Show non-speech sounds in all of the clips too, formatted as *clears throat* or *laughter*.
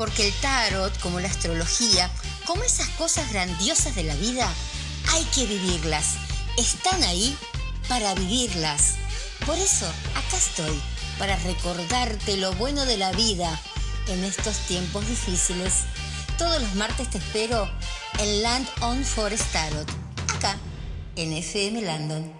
Porque el tarot, como la astrología, como esas cosas grandiosas de la vida, hay que vivirlas. Están ahí para vivirlas. Por eso, acá estoy, para recordarte lo bueno de la vida en estos tiempos difíciles. Todos los martes te espero en Land on Forest Tarot, acá en FM Landon.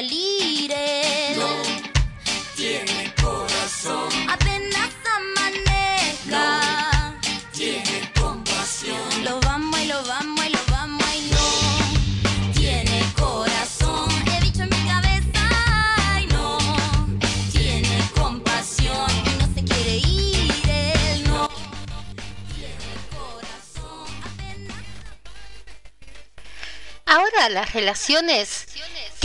Salir él. no tiene corazón, Apenas amanezca. tiene compasión, Lo vamos y lo vamos y lo vamos y no tiene corazón. He dicho en mi cabeza y no tiene compasión y no se quiere ir él no tiene corazón. Apenas Ahora las relaciones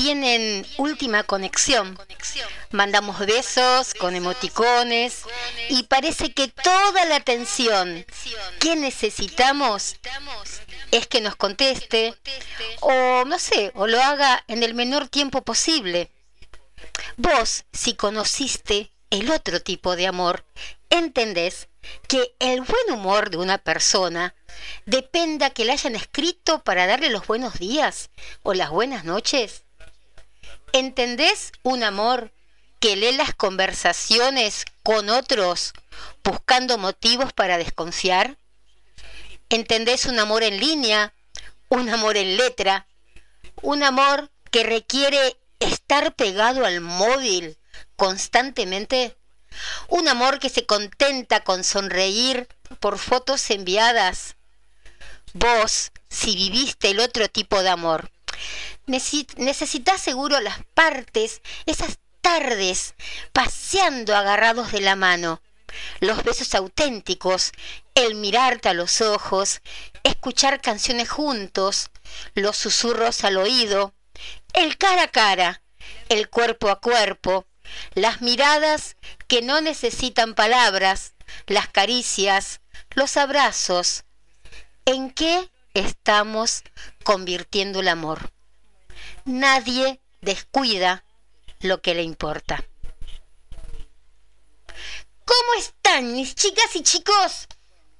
tienen última conexión. Mandamos besos con emoticones y parece que toda la atención que necesitamos es que nos conteste o no sé, o lo haga en el menor tiempo posible. Vos, si conociste el otro tipo de amor, entendés que el buen humor de una persona dependa que le hayan escrito para darle los buenos días o las buenas noches. ¿Entendés un amor que lee las conversaciones con otros buscando motivos para desconfiar? ¿Entendés un amor en línea? ¿Un amor en letra? ¿Un amor que requiere estar pegado al móvil constantemente? Un amor que se contenta con sonreír por fotos enviadas. Vos, si viviste el otro tipo de amor, necesitas seguro las partes, esas tardes, paseando agarrados de la mano, los besos auténticos el mirarte a los ojos, escuchar canciones juntos, los susurros al oído, el cara a cara, el cuerpo a cuerpo, las miradas que no necesitan palabras, las caricias, los abrazos. ¿En qué estamos convirtiendo el amor? Nadie descuida lo que le importa. ¿Cómo están mis chicas y chicos?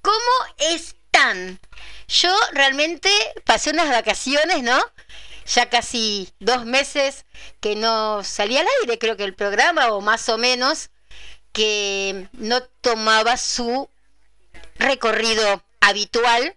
¿Cómo están? Yo realmente pasé unas vacaciones, ¿no? Ya casi dos meses que no salía al aire, creo que el programa, o más o menos, que no tomaba su recorrido habitual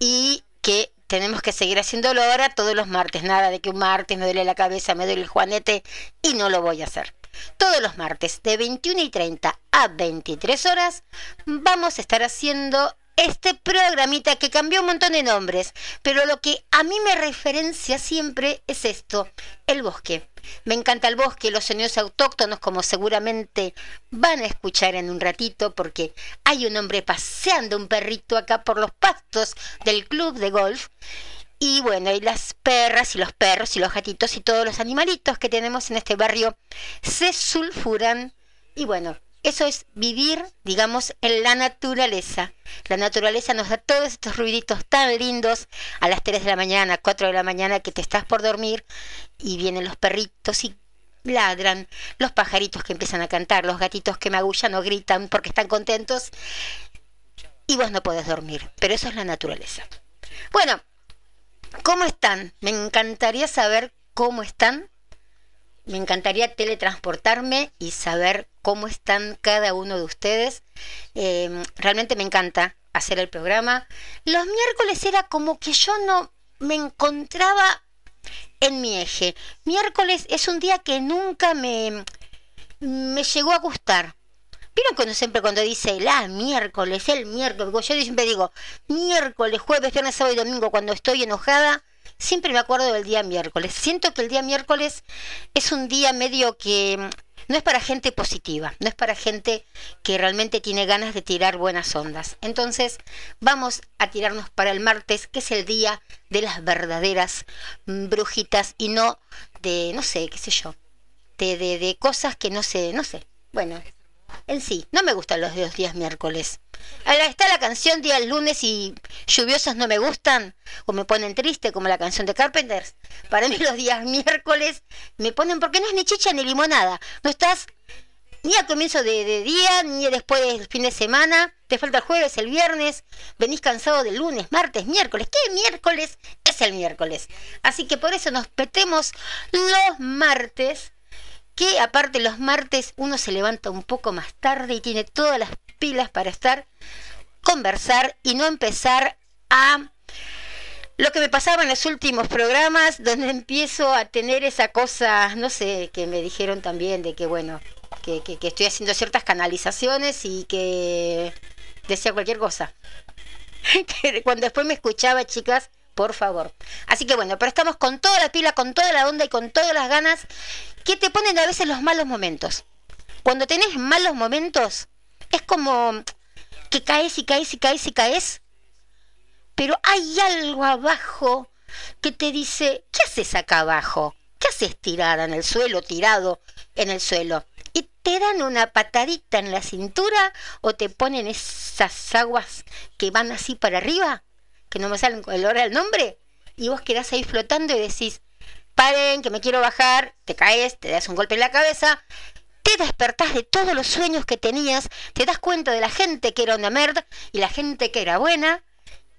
y que tenemos que seguir haciéndolo ahora todos los martes. Nada de que un martes me duele la cabeza, me duele el juanete y no lo voy a hacer. Todos los martes de 21 y 30 a 23 horas vamos a estar haciendo este programita que cambió un montón de nombres, pero lo que a mí me referencia siempre es esto, el bosque. Me encanta el bosque, los sonidos autóctonos, como seguramente van a escuchar en un ratito, porque hay un hombre paseando un perrito acá por los pastos del club de golf. Y bueno, y las perras y los perros y los gatitos y todos los animalitos que tenemos en este barrio se sulfuran. Y bueno, eso es vivir, digamos, en la naturaleza. La naturaleza nos da todos estos ruiditos tan lindos a las 3 de la mañana, 4 de la mañana, que te estás por dormir y vienen los perritos y ladran, los pajaritos que empiezan a cantar, los gatitos que magullan o gritan porque están contentos y vos no podés dormir. Pero eso es la naturaleza. Bueno, ¿cómo están? Me encantaría saber cómo están me encantaría teletransportarme y saber cómo están cada uno de ustedes. Eh, realmente me encanta hacer el programa. Los miércoles era como que yo no me encontraba en mi eje. Miércoles es un día que nunca me, me llegó a gustar. ¿Vieron cuando siempre cuando dice la miércoles, el miércoles? Yo siempre digo miércoles, jueves, viernes, sábado y domingo cuando estoy enojada siempre me acuerdo del día miércoles. Siento que el día miércoles es un día medio que mm, no es para gente positiva, no es para gente que realmente tiene ganas de tirar buenas ondas. Entonces vamos a tirarnos para el martes, que es el día de las verdaderas mm, brujitas y no de, no sé, qué sé yo, de, de, de cosas que no sé, no sé. Bueno, en sí, no me gustan los días miércoles. Ahora está la canción Día lunes y lluviosos no me gustan o me ponen triste, como la canción de Carpenters. Para mí los días miércoles me ponen porque no es ni chicha ni limonada. No estás ni al comienzo de, día, ni después del fin de semana. Te falta el jueves, el viernes. Venís cansado del lunes, martes, miércoles. ¿Qué miércoles? Es el miércoles. Así que por eso nos petemos los martes que aparte los martes uno se levanta un poco más tarde y tiene todas las pilas para estar, conversar y no empezar a lo que me pasaba en los últimos programas, donde empiezo a tener esa cosa, no sé, que me dijeron también de que, bueno, que, que, estoy haciendo ciertas canalizaciones y que decía cualquier cosa. *laughs* cuando después me escuchaba, chicas, por favor. Así que bueno, pero estamos con toda la pila, con toda la onda y con todas las ganas que te ponen a veces los malos momentos. Cuando tenés malos momentos, es como que caes y caes y caes y caes, pero hay algo abajo que te dice, ¿qué haces acá abajo? ¿Qué haces tirada en el suelo, tirado en el suelo? Y te dan una patadita en la cintura o te ponen esas aguas que van así para arriba, que no me salen con el del nombre, y vos quedás ahí flotando y decís, paren, que me quiero bajar, te caes, te das un golpe en la cabeza, te despertás de todos los sueños que tenías, te das cuenta de la gente que era una merda y la gente que era buena,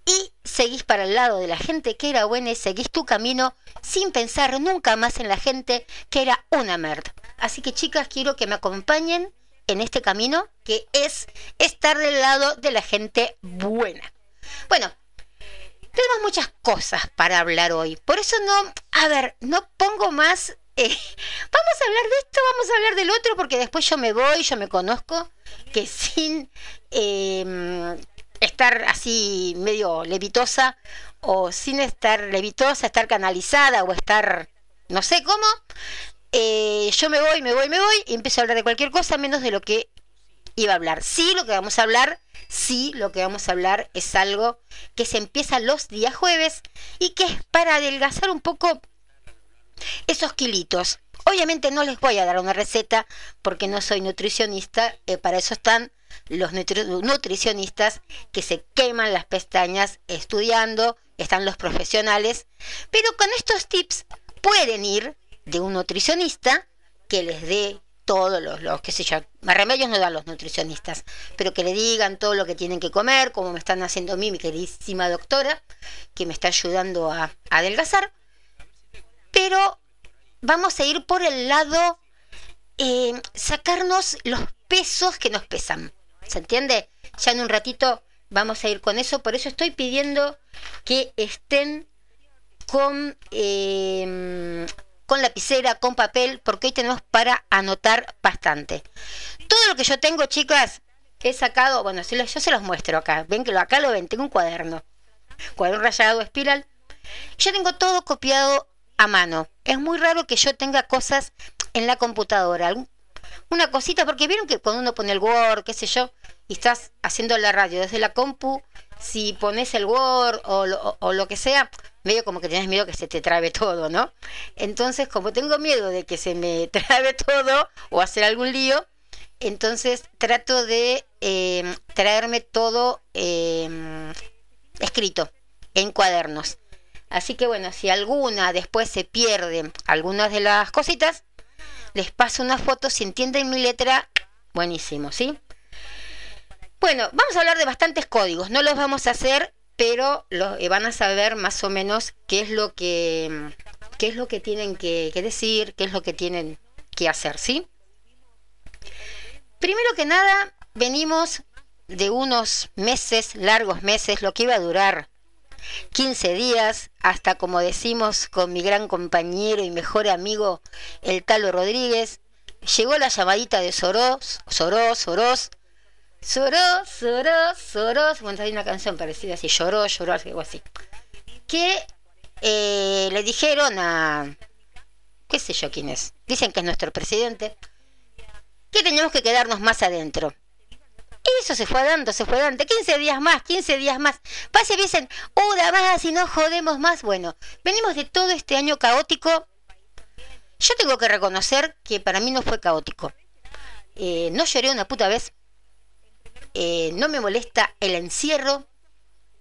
y seguís para el lado de la gente que era buena y seguís tu camino sin pensar nunca más en la gente que era una merda. Así que chicas, quiero que me acompañen en este camino que es estar del lado de la gente buena. Bueno, tenemos muchas cosas para hablar hoy. Por eso no, a ver, no pongo más... Eh, vamos a hablar de esto, vamos a hablar del otro, porque después yo me voy, yo me conozco, que sin em, estar así medio levitosa, o sin estar levitosa, estar canalizada, o estar no sé cómo, eh, yo me voy, me voy, me voy, y empiezo a hablar de cualquier cosa menos de lo que iba a hablar. Sí, lo que vamos a hablar sí lo que vamos a hablar es algo que se empieza los días jueves y que es para adelgazar un poco esos kilitos. Obviamente no les voy a dar una receta porque no soy nutricionista, eh, para eso están los nutricionistas que se queman las pestañas estudiando, están los profesionales, pero con estos tips pueden ir de un nutricionista que les dé todos los, los qué sé yo, remedios no dan los nutricionistas, pero que le digan todo lo que tienen que comer, como me están haciendo a mí, mi queridísima doctora, que me está ayudando a adelgazar. Pero vamos a ir por el lado, eh, sacarnos los pesos que nos pesan. ¿Se entiende? Ya en un ratito vamos a ir con eso, por eso estoy pidiendo que estén con eh, con lapicera, con papel, porque hoy tenemos para anotar bastante. Todo lo que yo tengo, chicas, he sacado, bueno, yo se los muestro acá. Ven que lo, acá lo ven, tengo un cuaderno. Cuaderno rayado, espiral. Yo tengo todo copiado a mano. Es muy raro que yo tenga cosas en la computadora. Una cosita, porque vieron que cuando uno pone el Word, qué sé yo, y estás haciendo la radio desde la compu, si pones el Word o lo, que sea, medio como que tienes miedo que se te trabe todo, ¿no? Entonces, como tengo miedo de que se me *laughs* trabe todo o hacer algún lío, entonces trato de em, traerme todo em, escrito en cuadernos. Así que bueno, si alguna después se pierde algunas de las cositas, les paso una foto, si entienden mi letra, buenísimo, ¿sí? Bueno, vamos a hablar de bastantes códigos, no los vamos a hacer pero eh, van a saber más o menos qué es lo que, qué es lo que tienen que, que decir, qué es lo que tienen que hacer, ¿sí? Primero que nada, venimos de unos meses, largos meses, lo que iba a durar 15 días, hasta como decimos con mi gran compañero y mejor amigo, el Talo Rodríguez, llegó la llamadita de Soros, Soros, Soros, Soros, Soros, Soros. Bueno, hay una canción parecida así, lloró, lloró, algo así. Que eh, le dijeron a. qué sé yo quién es. Dicen que es nuestro presidente. Que teníamos que quedarnos más adentro. Eso se fue dando, se fue dando. 15 días más, 15 días más. Pase, dicen, una más y no jodemos más. Bueno, venimos de todo este año caótico. Yo tengo que reconocer que para mí no fue caótico. Eh, no lloré una puta vez eh, no me molesta el encierro.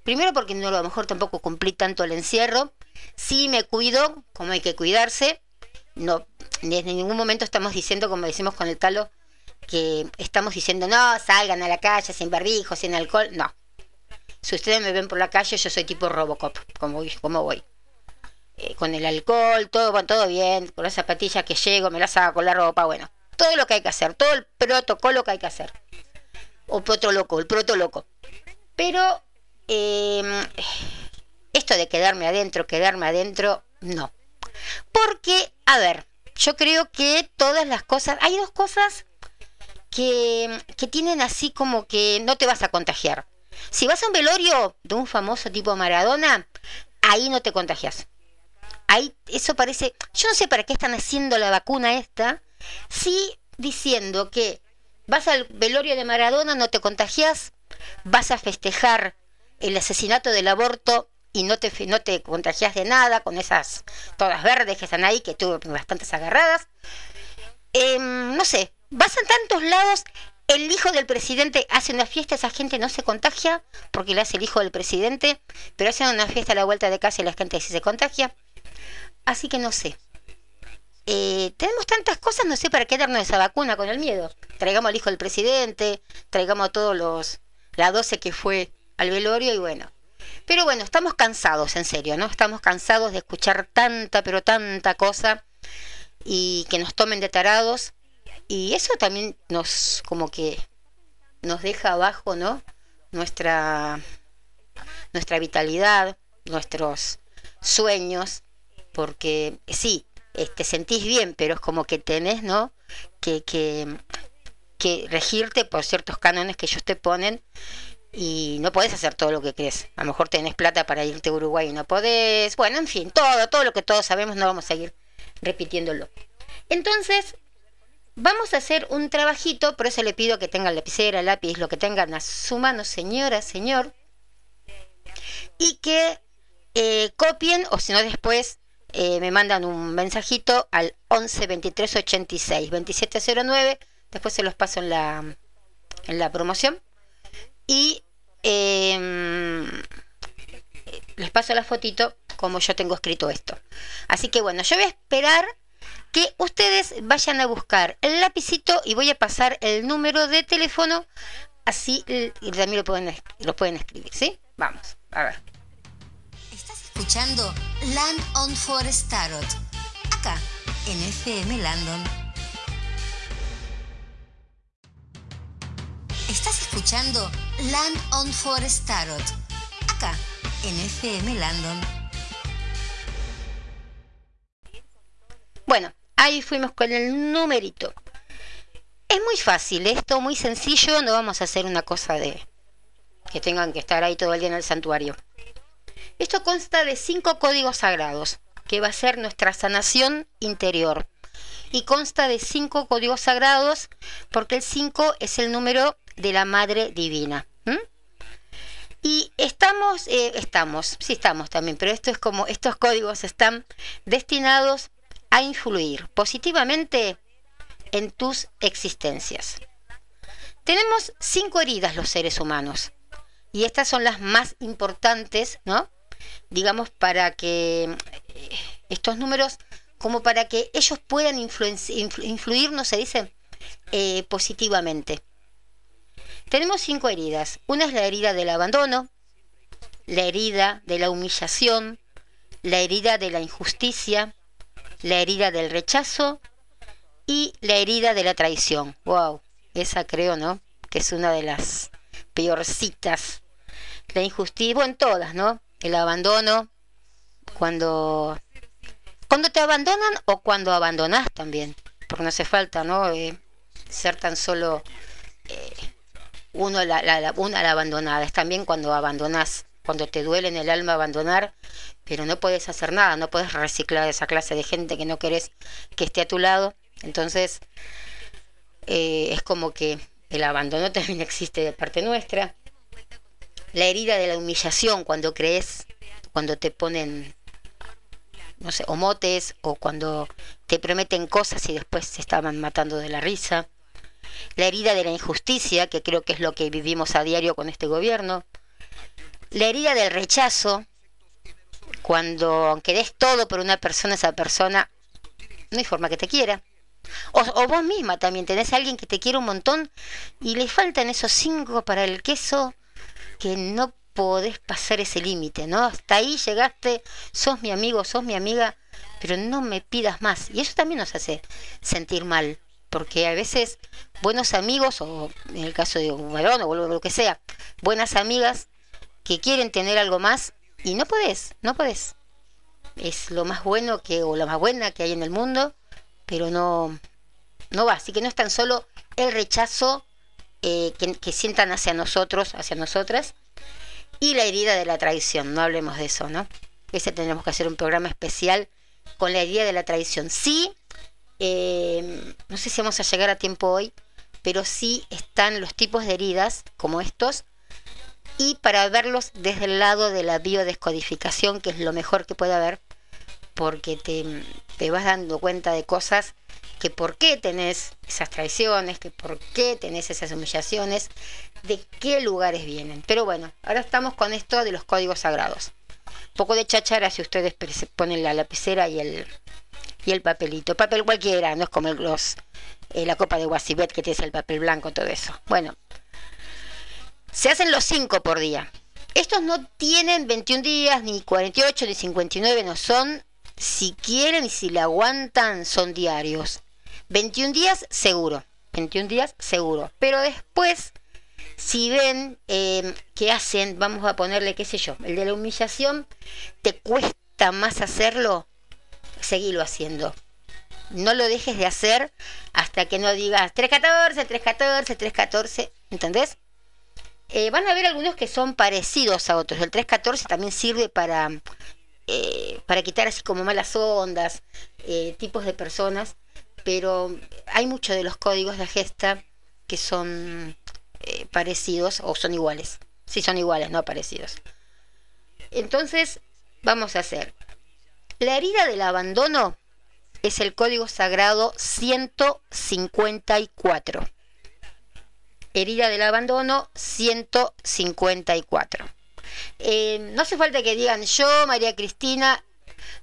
Primero porque no a lo mejor tampoco cumplí tanto el encierro. Sí me cuido, como hay que cuidarse. No, en ningún momento estamos diciendo, como decimos con el talo, que estamos diciendo no, salgan a la calle sin barbijo, sin alcohol. No. Si ustedes me ven por la calle, yo soy tipo Robocop, como voy. Como voy. Eh, con el alcohol, todo, todo bien, con las zapatillas que llego, me las saco, la ropa, bueno. Todo lo que hay que hacer, todo el protocolo que hay que hacer o proto loco, el proto loco. Pero em, esto de quedarme adentro, quedarme adentro, no. Porque, a ver, yo creo que todas las cosas, hay dos cosas que, que tienen así como que no te vas a contagiar. Si vas a un velorio de un famoso tipo Maradona, ahí no te contagias. Ahí eso parece, yo no sé para qué están haciendo la vacuna esta, sí diciendo que Vas al velorio de Maradona, no te contagias, vas a festejar el asesinato del aborto y no te, no te contagias de nada con esas todas verdes que están ahí, que tuve bastantes agarradas. Em, no sé, vas a tantos lados, el hijo del presidente hace una fiesta, esa gente no se contagia porque le hace el hijo del presidente, pero hacen una fiesta a la vuelta de casa y la gente sí se contagia. Así que no sé, eh, tenemos tantas cosas, no sé para qué darnos esa vacuna con el miedo. Traigamos al hijo del presidente, traigamos a todos los, la 12 que fue al velorio y bueno. Pero bueno, estamos cansados, en serio, ¿no? Estamos cansados de escuchar tanta, pero tanta cosa y que nos tomen de tarados. Y eso también nos, como que, nos deja abajo, ¿no? Nuestra, nuestra vitalidad, nuestros sueños, porque sí, te sentís bien, pero es como que tenés, ¿no? Que, que, que regirte por ciertos cánones que ellos te ponen y no podés hacer todo lo que crees. A lo mejor tenés plata para irte a Uruguay y no podés. Bueno, en fin, todo, todo lo que todos sabemos no vamos a seguir repitiéndolo. Entonces, vamos a hacer un trabajito, por eso le pido que tengan lapicera, lápiz, lo que tengan a su mano, señora, señor, y que eh, copien, o si no después eh, me mandan un mensajito al 11 23 86 2709, después se los paso en la, en la promoción, y em, les paso la fotito como yo tengo escrito esto. Así que bueno, yo voy a esperar que ustedes vayan a buscar el lapicito y voy a pasar el número de teléfono, así y también lo pueden, lo pueden escribir, ¿sí? Vamos, a ver. Estás escuchando Land on Forest Tarot, acá en FM Landon. Estás escuchando Land on Forest Tarot, acá en FM Landon. Bueno, ahí fuimos con el numerito. Es muy fácil esto, muy sencillo, no vamos a hacer una cosa de que tengan que estar ahí todo el día en el santuario. Esto consta de cinco códigos sagrados, que va a ser nuestra sanación interior. Y consta de cinco códigos sagrados, porque el 5 es el número de la Madre Divina. Y estamos, eh, estamos, sí estamos también, pero esto es como, estos códigos están destinados a influir positivamente en tus existencias. Tenemos cinco heridas los seres humanos y estas son las más importantes, ¿no? Digamos, para que eh, estos números, como para que ellos puedan influir, no se dice, eh, positivamente. Tenemos cinco heridas. Una es la herida del abandono, la herida de la humillación, la herida de la injusticia, la herida del rechazo y la herida de la traición. Wow, esa creo, ¿no? Que es una de las peorcitas. La injusticia, bueno, todas, ¿no? El abandono, cuando cuando te abandonan o cuando abandonas también, porque no hace falta, ¿no? Eh, ser tan solo eh, uno la, la, una la abandonada, es también cuando abandonas, cuando te duele en el alma abandonar, pero no puedes hacer nada, no puedes reciclar esa clase de gente que no querés que esté a tu lado. Entonces, eh, es como que el abandono *laughs* también existe de parte nuestra. La herida de la humillación, cuando crees, cuando te ponen, no sé, o motes, o cuando te prometen cosas y después se estaban matando de la risa la herida de la injusticia, que creo que es lo que vivimos a diario con este gobierno, la herida del rechazo, cuando aunque des todo por una persona, esa persona no hay forma que te quiera. O, vos misma también tenés a alguien que te quiere un montón y le faltan esos cinco para el queso que no podés pasar ese límite, ¿no? Hasta ahí llegaste, sos mi amigo, sos mi amiga, pero no me pidas más. Y eso también nos hace sentir mal porque a veces buenos amigos, o en el caso de un varón o lo que sea, buenas amigas que quieren tener algo más y no podés, no podés. Es lo más bueno que, o la más buena que hay en el mundo, pero no, no va. Así que no es tan solo el rechazo eh, que, que sientan hacia nosotros, hacia nosotras, y la herida de la traición. No hablemos de eso, ¿no? Ese tenemos que hacer un programa especial con la herida de la traición. Sí, eh, no sé si vamos a llegar a tiempo hoy, pero sí están los tipos de heridas como estos y para verlos desde el lado de la biodescodificación, que es lo mejor que puede haber, porque te, te vas dando cuenta de cosas que por qué tenés esas traiciones, que por qué tenés esas humillaciones, de qué lugares vienen. Pero bueno, ahora estamos con esto de los códigos sagrados. Poco de chachara si ustedes ponen la lapicera y el, y el papelito. Papel cualquiera, no es como gloss, eh, la copa de Guasibet que tiene el papel blanco, todo eso. Bueno, se hacen los 5 por día. Estos no tienen 21 días, ni 48, ni 59, no son, si quieren y si le aguantan, son diarios. 21 días seguro, 21 días seguro. Pero después, si ven eh, que hacen, vamos a ponerle, qué sé yo, el de la humillación, te cuesta más hacerlo, seguilo haciendo. No lo dejes de hacer hasta que no digas 314, 314, 314, ¿entendés? Eh, van a haber algunos que son parecidos a otros. El 314 también sirve para, eh, para quitar así como malas ondas, eh, tipos de personas. pero hay muchos de los códigos de gesta que son parecidos o son iguales. Sí son iguales, no parecidos. Entonces, vamos a hacer. La herida del abandono es el código sagrado 154. Herida del abandono 154. Eh, no hace falta que digan yo, María Cristina,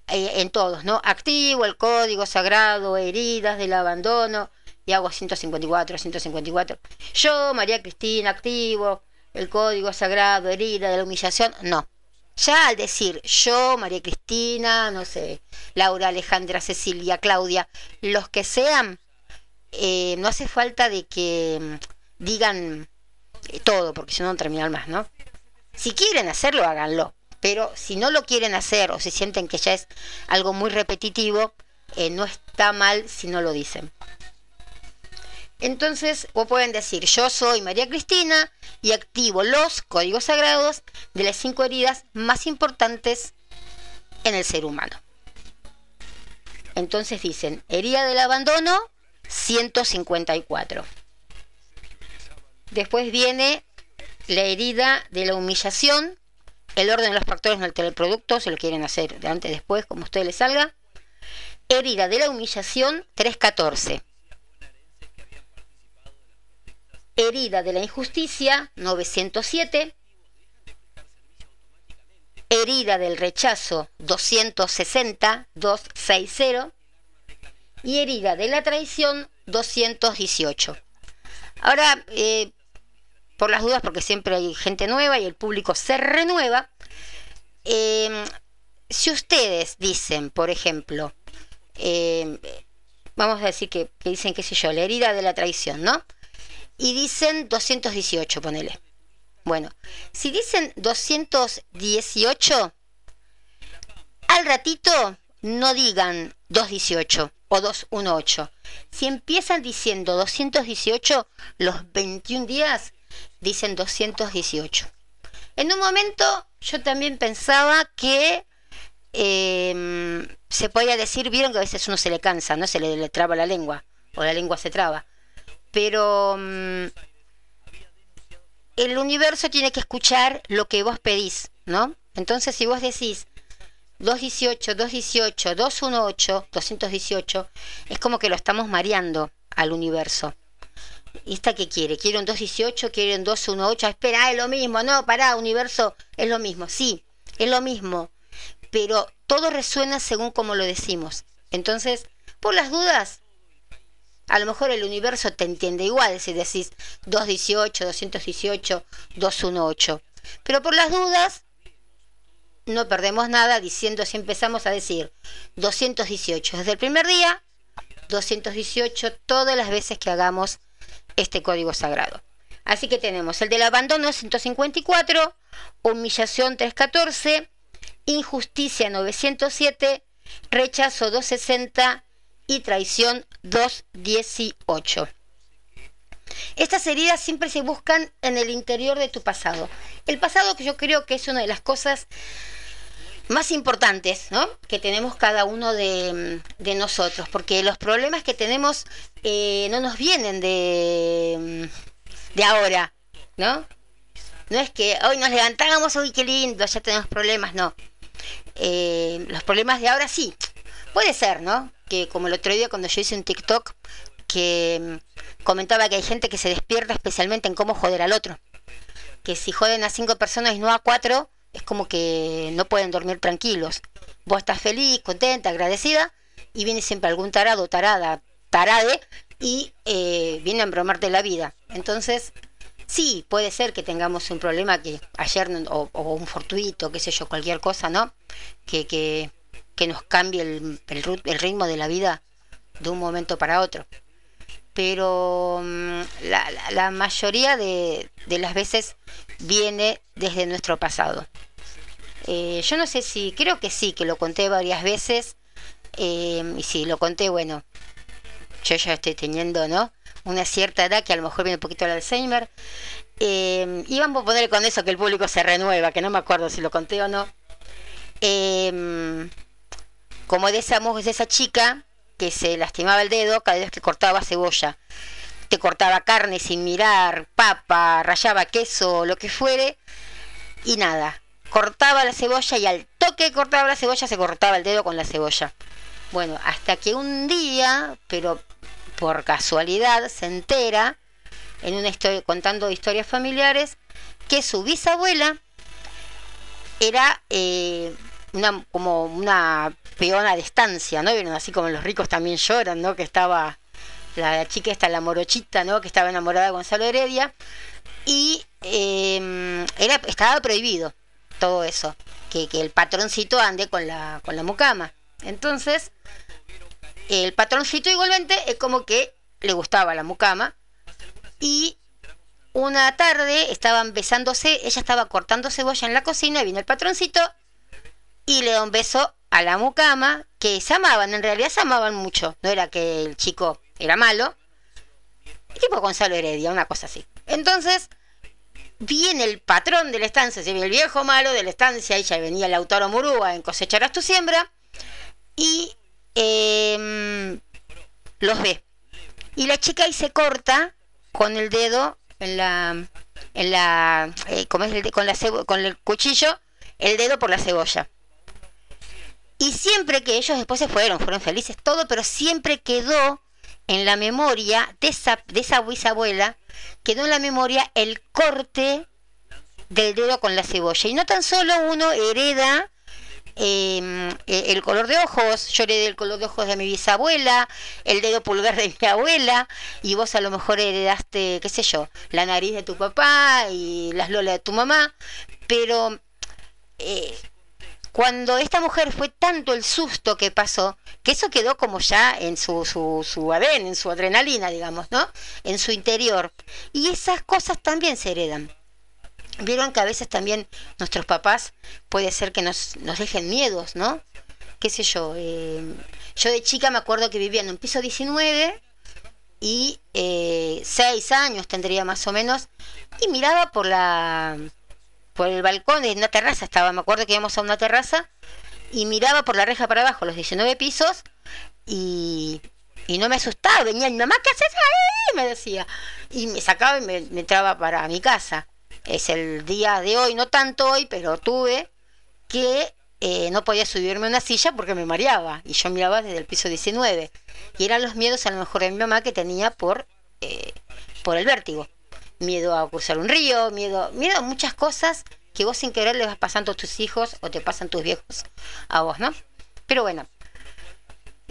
eh, en todos, ¿no? Activo el código sagrado, heridas del abandono, y hago 154, 154. Yo, María Cristina, activo el código sagrado, herida de la humillación, no. Ya al decir yo, María Cristina, no sé, Laura, Alejandra, Cecilia, Claudia, los que sean, eh, no hace falta de que digan eh, todo, porque si no, no terminan más, ¿no? Si quieren hacerlo, háganlo. Pero si no lo quieren hacer o si sienten que ya es algo muy repetitivo, eh, no está mal si no lo dicen. Entonces, o pueden decir, yo soy María Cristina y activo los códigos sagrados de las cinco heridas más importantes en el ser humano. Entonces dicen, herida del abandono, 154. Después viene la herida de la humillación, el orden de los factores no altera el producto, se lo quieren hacer de antes, después, como a ustedes les salga. Herida de la humillación, 314 herida de la injusticia, 907, herida del rechazo, 260, 260, y herida de la traición, 218. Ahora, eh, por las dudas, porque siempre hay gente nueva y el público se renueva, eh, si ustedes dicen, por ejemplo, eh, vamos a decir que, que dicen, qué sé yo, la herida de la traición, ¿no? y dicen 218, ponele. Bueno, si dicen 218, al ratito no digan 218 o 218. Si empiezan diciendo 218, los 21 días dicen 218. En un momento yo también pensaba que em, se podía decir, vieron que a veces uno se le cansa, ¿no? Se le, traba la lengua, o la lengua se traba pero mm, el universo tiene que escuchar lo que vos pedís, ¿no? Entonces, si vos decís 218, 218, 218, 218, es como que lo estamos mareando al universo. ¿Y esta qué quiere? ¿Quiere un 218? ¿Quiere un 218? Espera, es lo mismo. No, pará, universo, es lo mismo. Sí, es lo mismo. Pero todo resuena según como lo decimos. Entonces, por las dudas, a lo mejor el universo te entiende igual si decís 218, 218, 218. Pero por las dudas, no perdemos nada diciendo si empezamos a decir 218 desde el primer día, 218 todas las veces que hagamos este código sagrado. Así que tenemos el del abandono 154, humillación 314, injusticia 907, rechazo 260 y traición 218. Estas heridas siempre se buscan en el interior de tu pasado. El pasado que yo creo que es una de las cosas más importantes ¿no? que tenemos cada uno de, nosotros, porque los problemas que tenemos eh, no nos vienen de, de ahora, ¿no? No es que hoy nos levantamos, uy, qué lindo, ya tenemos problemas, no. Eh, los problemas de ahora sí, puede ser, ¿no? que como el otro día cuando yo hice un TikTok que mm, comentaba que hay gente que se despierta especialmente en cómo joder al otro. Que si joden a cinco personas y no a cuatro, es como que no pueden dormir tranquilos. Vos estás feliz, contenta, agradecida, y viene siempre algún tarado, tarada, tarade, y eh, viene a embromarte la vida. Entonces, sí, puede ser que tengamos un problema que ayer, o, o un fortuito, qué sé yo, cualquier cosa, ¿no? Que, que que nos cambie el, el, ritmo de la vida de un momento para otro. Pero mm, la, mayoría de, las veces viene desde nuestro pasado. Eh, yo no sé si, creo que sí, que lo conté varias veces. Eh, y si lo conté, bueno, yo ya estoy teniendo, ¿no? Una cierta edad que a lo mejor viene un poquito el Alzheimer. Eh, y vamos a poner con eso que el público se renueva, que no me acuerdo si lo conté o no. Como decíamos, esa chica que se lastimaba el dedo cada vez que cortaba cebolla. Te cortaba carne sin mirar, papa, rayaba queso, lo que fuere, y nada. Cortaba la cebolla y al toque que cortaba la cebolla se cortaba el dedo con la cebolla. Bueno, hasta que un día, pero por casualidad, se entera, en una historia, contando historias familiares, que su bisabuela era eh, una, como una peona de estancia, ¿no? Vieron así como los ricos también lloran, ¿no? Que estaba la chica esta, la morochita, ¿no? Que estaba enamorada de Gonzalo Heredia. Y eh, era, estaba prohibido todo eso, que, que, el patroncito ande con la, con la mucama. Entonces, el patroncito igualmente es como que le gustaba la mucama. Y una tarde estaban besándose, ella estaba cortando cebolla en la cocina y vino el patroncito y le da un beso a la mucama, que se amaban, en realidad se amaban mucho, no era que el chico era malo, tipo Gonzalo Heredia, una cosa así. Entonces, viene el patrón de la estancia, el viejo malo de la estancia, y ya venía el autor Murúa en cosecharás tu siembra, y eh, los ve. Y la chica ahí se corta con el dedo en la en la eh, es con la con el cuchillo el dedo por la cebolla y siempre que ellos después se fueron fueron felices todo pero siempre quedó en la memoria de esa de esa bisabuela quedó en la memoria el corte del dedo con la cebolla. Y no tan solo uno hereda eh, el color de ojos, yo heredé el color de ojos de mi bisabuela, el dedo pulgar de mi abuela, y vos a lo mejor heredaste, qué sé yo, la nariz de tu papá y las lolas de tu mamá, pero eh, cuando esta mujer fue tanto el susto que pasó, que eso quedó como ya en su, su, su ADN, en su adrenalina, digamos, ¿no? En su interior. Y esas cosas también se heredan. Vieron que a veces también nuestros papás puede ser que nos, nos dejen miedos, ¿no? Qué sé yo. Eh, yo de chica me acuerdo que vivía en un piso 19 y eh, seis años tendría más o menos y miraba por la por el balcón de una terraza estaba me acuerdo que íbamos a una terraza y miraba por la reja para abajo los 19 pisos y, y no me asustaba venía mi mamá qué haces ahí me decía. Y me sacaba y me, me entraba para mi casa. Es el día de hoy, no tanto hoy, pero tuve que eh, no podía subirme a una silla porque me mareaba y yo miraba desde el piso 19 y eran los miedos a lo mejor de mi mamá que tenía por eh, por el vértigo miedo a cruzar un río miedo miedo a muchas cosas que vos sin querer le vas pasando a tus hijos o te pasan tus viejos a vos no pero bueno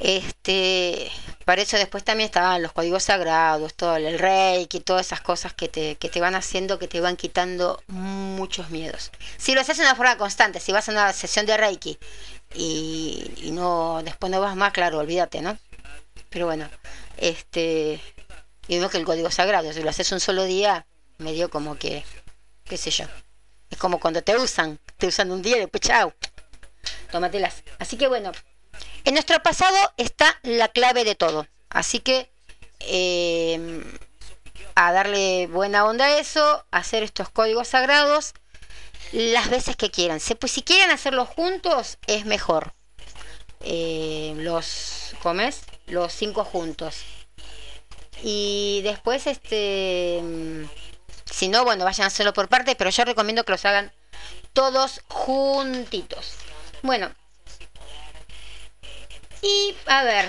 este, para eso después también estaban los códigos sagrados, todo el reiki, todas esas cosas que te, que te van haciendo, que te van quitando muchos miedos. Si lo haces de una forma constante, si vas a una sesión de reiki y, y no después no vas más, claro, olvídate, ¿no? Pero bueno, este, y vemos que el código sagrado, si lo haces un solo día, medio como que, qué sé yo, es como cuando te usan, te usan un día y después chao, tómatelas. Así que bueno, en nuestro pasado está la clave de todo. Así que eh, a darle buena onda a eso, hacer estos códigos sagrados las veces que quieran. Si, pues, si quieren hacerlo juntos, es mejor. Eh, los comes los cinco juntos. Y después, este, si no, bueno, vayan a hacerlo por partes, pero yo recomiendo que los hagan todos juntitos. Bueno, y a ver,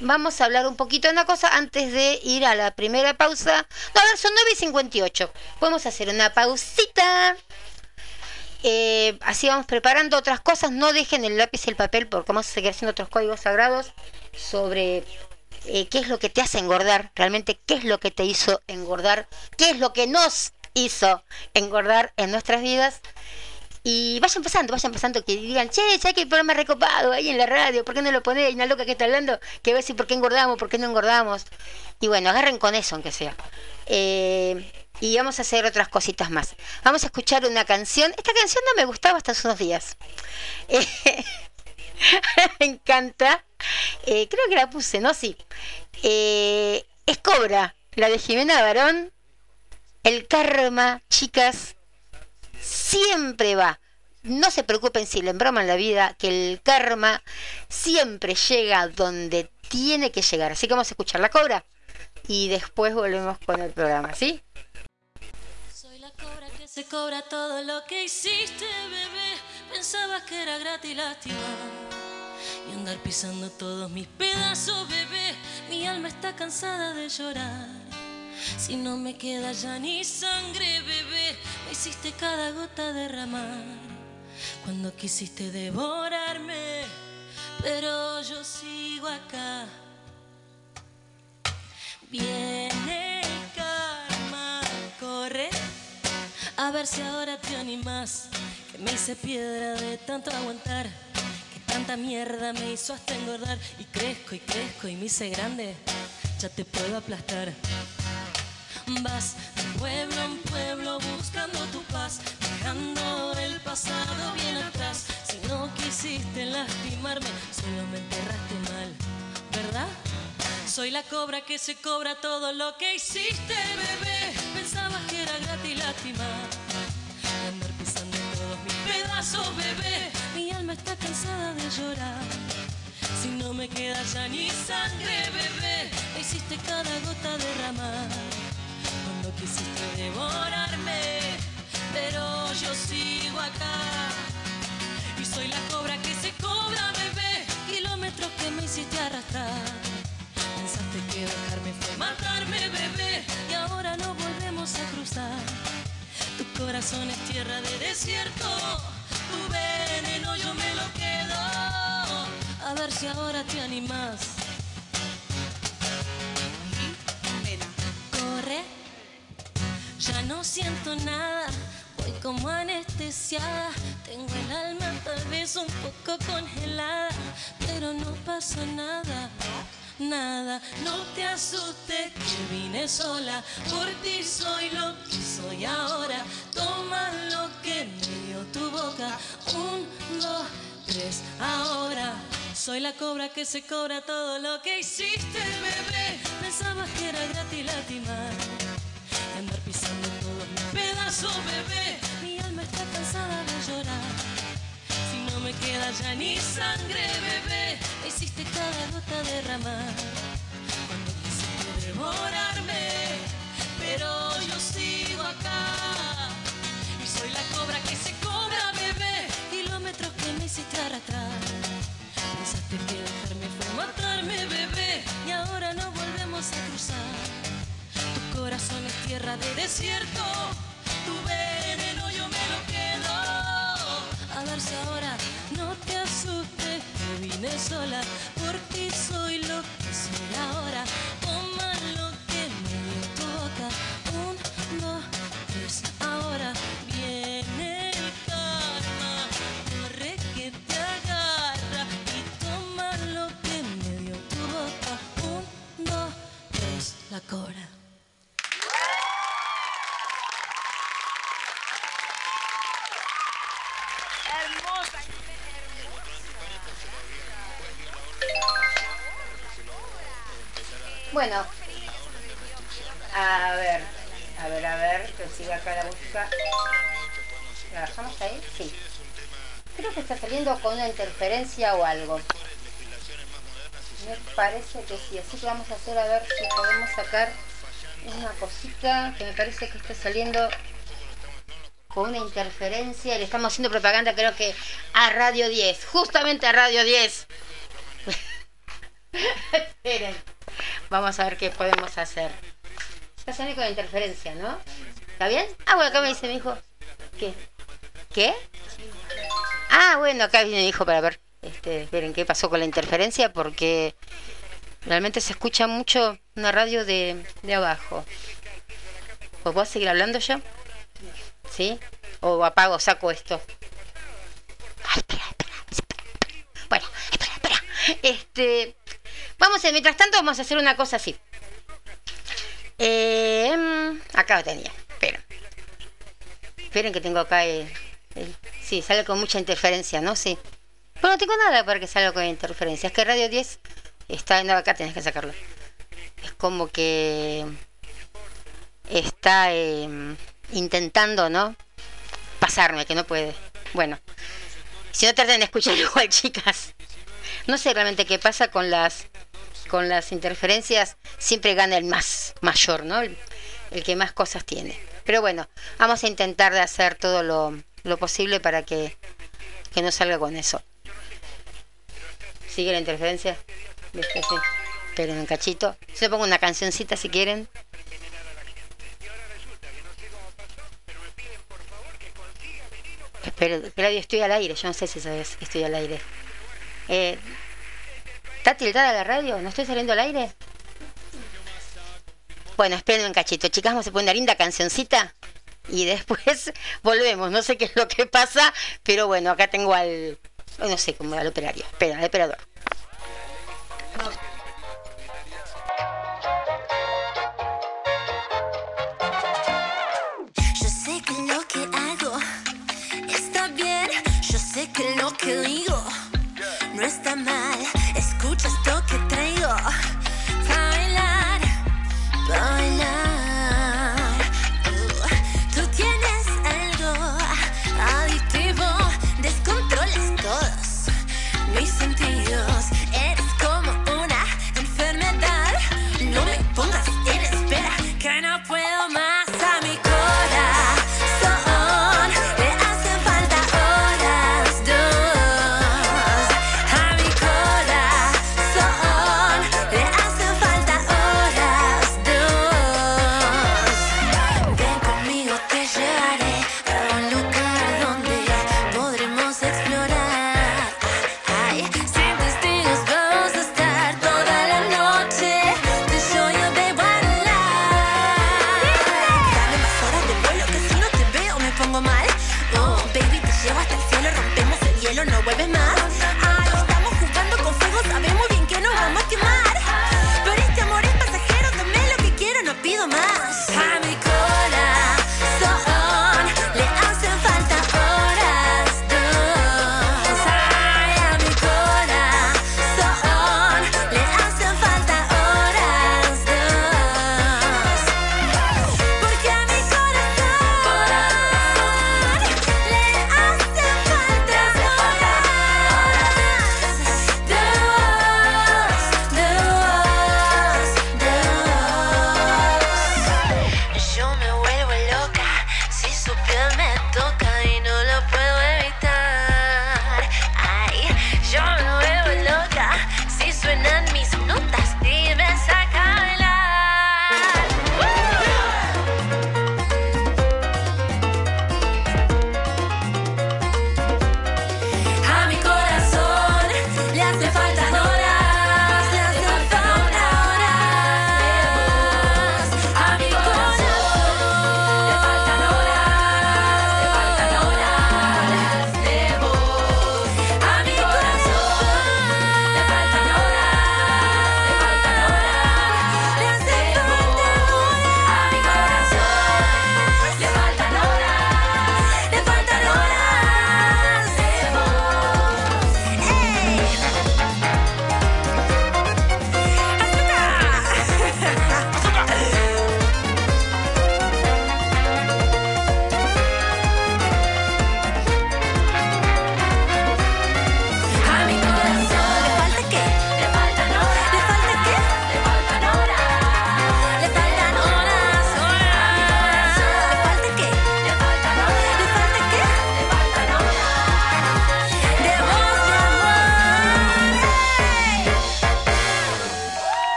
vamos a hablar un poquito de una cosa antes de ir a la primera pausa. No, a ver, son 9 y 58. Podemos hacer una pausita. Eh, así vamos preparando otras cosas. No dejen el lápiz y el papel porque vamos a seguir haciendo otros códigos sagrados sobre eh, qué es lo que te hace engordar, realmente qué es lo que te hizo engordar, qué es lo que nos hizo engordar en nuestras vidas. Y vayan pasando, vayan pasando, que digan, che, ¿sabes que el programa recopado ahí en la radio? ¿Por qué no lo ponéis? Una loca que está hablando, que a decir por qué engordamos, por qué no engordamos. Y bueno, agarren con eso, aunque sea. Eh, y vamos a hacer otras cositas más. Vamos a escuchar una canción. Esta canción no me gustaba hasta hace unos días. *laughs* *laughs* me encanta. Eh, creo que la puse, ¿no? Sí. Eh, es Cobra, la de Jimena Barón. El karma, chicas, siempre va. no se preocupen si le embroman la vida, que el karma siempre llega donde tiene que llegar. Así que vamos a escuchar la cobra y después volvemos con el programa, ¿sí? Soy la cobra que se cobra todo lo que hiciste, bebé. Pensabas que era gratis. Y andar pisando todos mis pedazos, bebé. Mi alma está cansada de llorar. Si no me queda ya ni sangre, bebé, me hiciste cada gota derramar. Cuando quisiste devorarme, pero yo sigo acá. Viene el karma, corre. A ver si ahora te animas. Que me hice piedra de tanto aguantar. Tanta mierda me hizo hasta engordar. Y crezco y crezco y me hice grande. Ya te puedo aplastar. Vas de pueblo en pueblo buscando tu paz, dejando el pasado bien atrás. Si no quisiste lastimarme, solo me enterraste mal, ¿verdad? Soy la cobra que se cobra todo lo que hiciste, bebé. Pensabas que era gratis lastimar. Alma está cansada de llorar. Si no me queda ya ni sangre, bebé, me hiciste cada gota derramar. Cuando quisiste devorarme, pero yo sigo acá. Y soy la cobra que se cobra, bebé, kilómetros que me hiciste arrastrar. Pensaste que dejarme fue matarme, bebé, y ahora no volvemos a cruzar. Tu corazón es tierra de desierto, tu veneno yo me lo quedo. A ver si ahora te animas. Corre, ya no siento nada, voy como anestesiada. Tengo el alma tal vez un poco congelada, pero no pasa nada. Nada, no te asustes que vine sola, por ti soy lo que soy ahora. Toma lo que me dio tu boca, un, dos, tres, ahora. Soy la cobra que se cobra todo lo que hiciste, bebé. Pensabas que era gratis lastimar y andar pisando todos mis pedazos, bebé. Me queda ya ni sangre, bebé, hiciste cada gota derramar. Cuando quisiste devorarme, pero yo sigo acá. Y soy la cobra que se cobra, bebé, kilómetros que me hiciste arrastrar. Pensaste que dejarme fue matarme, bebé, y ahora no volvemos a cruzar. Tu corazón es tierra de desierto, tu veneno yo me lo quedo. A ver si ahora asustes, que vine sola, por ti soy lo que soy ahora. Toma lo que me dio tu boca, un, dos, tres, ahora viene el karma, corre que te agarra y toma lo que me dio tu boca, un, dos, tres, la cobra. Bueno, a ver, a ver, a ver, que siga acá la música. ¿La bajamos ahí? Sí. Creo que está saliendo con una interferencia o algo. Me parece que sí, así que vamos a hacer a ver si podemos sacar una cosita que me parece que está saliendo con una interferencia. Le estamos haciendo propaganda creo que a Radio 10, justamente a Radio 10. *laughs* Esperen. Vamos a ver qué podemos hacer. Está saliendo con interferencia, ¿no? ¿Está bien? Ah, bueno, acá me dice mi hijo. ¿Qué? ¿Qué? Ah, bueno, acá viene mi hijo para ver. Este, esperen qué pasó con la interferencia porque realmente se escucha mucho una radio de, de abajo. ¿Pues puedo seguir hablando yo? ¿Sí? O apago, saco esto. Espera, espera, espera. Bueno, espera, espera. Este, vamos, a, mientras tanto vamos a hacer una cosa así. Eh, mm, acá lo tenía. Esperen. Esperen que tengo acá el, el- Sí, sale con mucha interferencia, ¿no? Sí. Pero no tengo nada para que salga con interferencia. Es que Radio 10 está... No, acá tenés que sacarlo. Es como que... Está eh, intentando, ¿no? Pasarme, que no puede. Bueno, si no traten de escuchar *laughs* igual, chicas. No sé realmente qué pasa con las con las interferencias, siempre gana el más mayor, ¿no? El, que más cosas tiene. Pero bueno, vamos a intentar de hacer todo lo, posible para que, que no salga con eso. ¿Sigue la interferencia? ¿Viste? Sí. Esperen un cachito. Yo pongo una cancioncita si quieren. Pero, Claudio, estoy al aire. Yo no sé si sabes que estoy al aire. Eh, ¿Está tildada la radio? ¿No estoy saliendo al aire? Bueno, esperen un cachito. Chicas, vamos a poner una linda cancioncita. Y *laughs* después volvemos. No sé qué es lo que pasa. Pero bueno, acá tengo al... No sé, como al operario. Espera, al operador. Yo sé que lo que hago está bien. Yo sé que lo que digo no está mal. Escucha esto que traigo.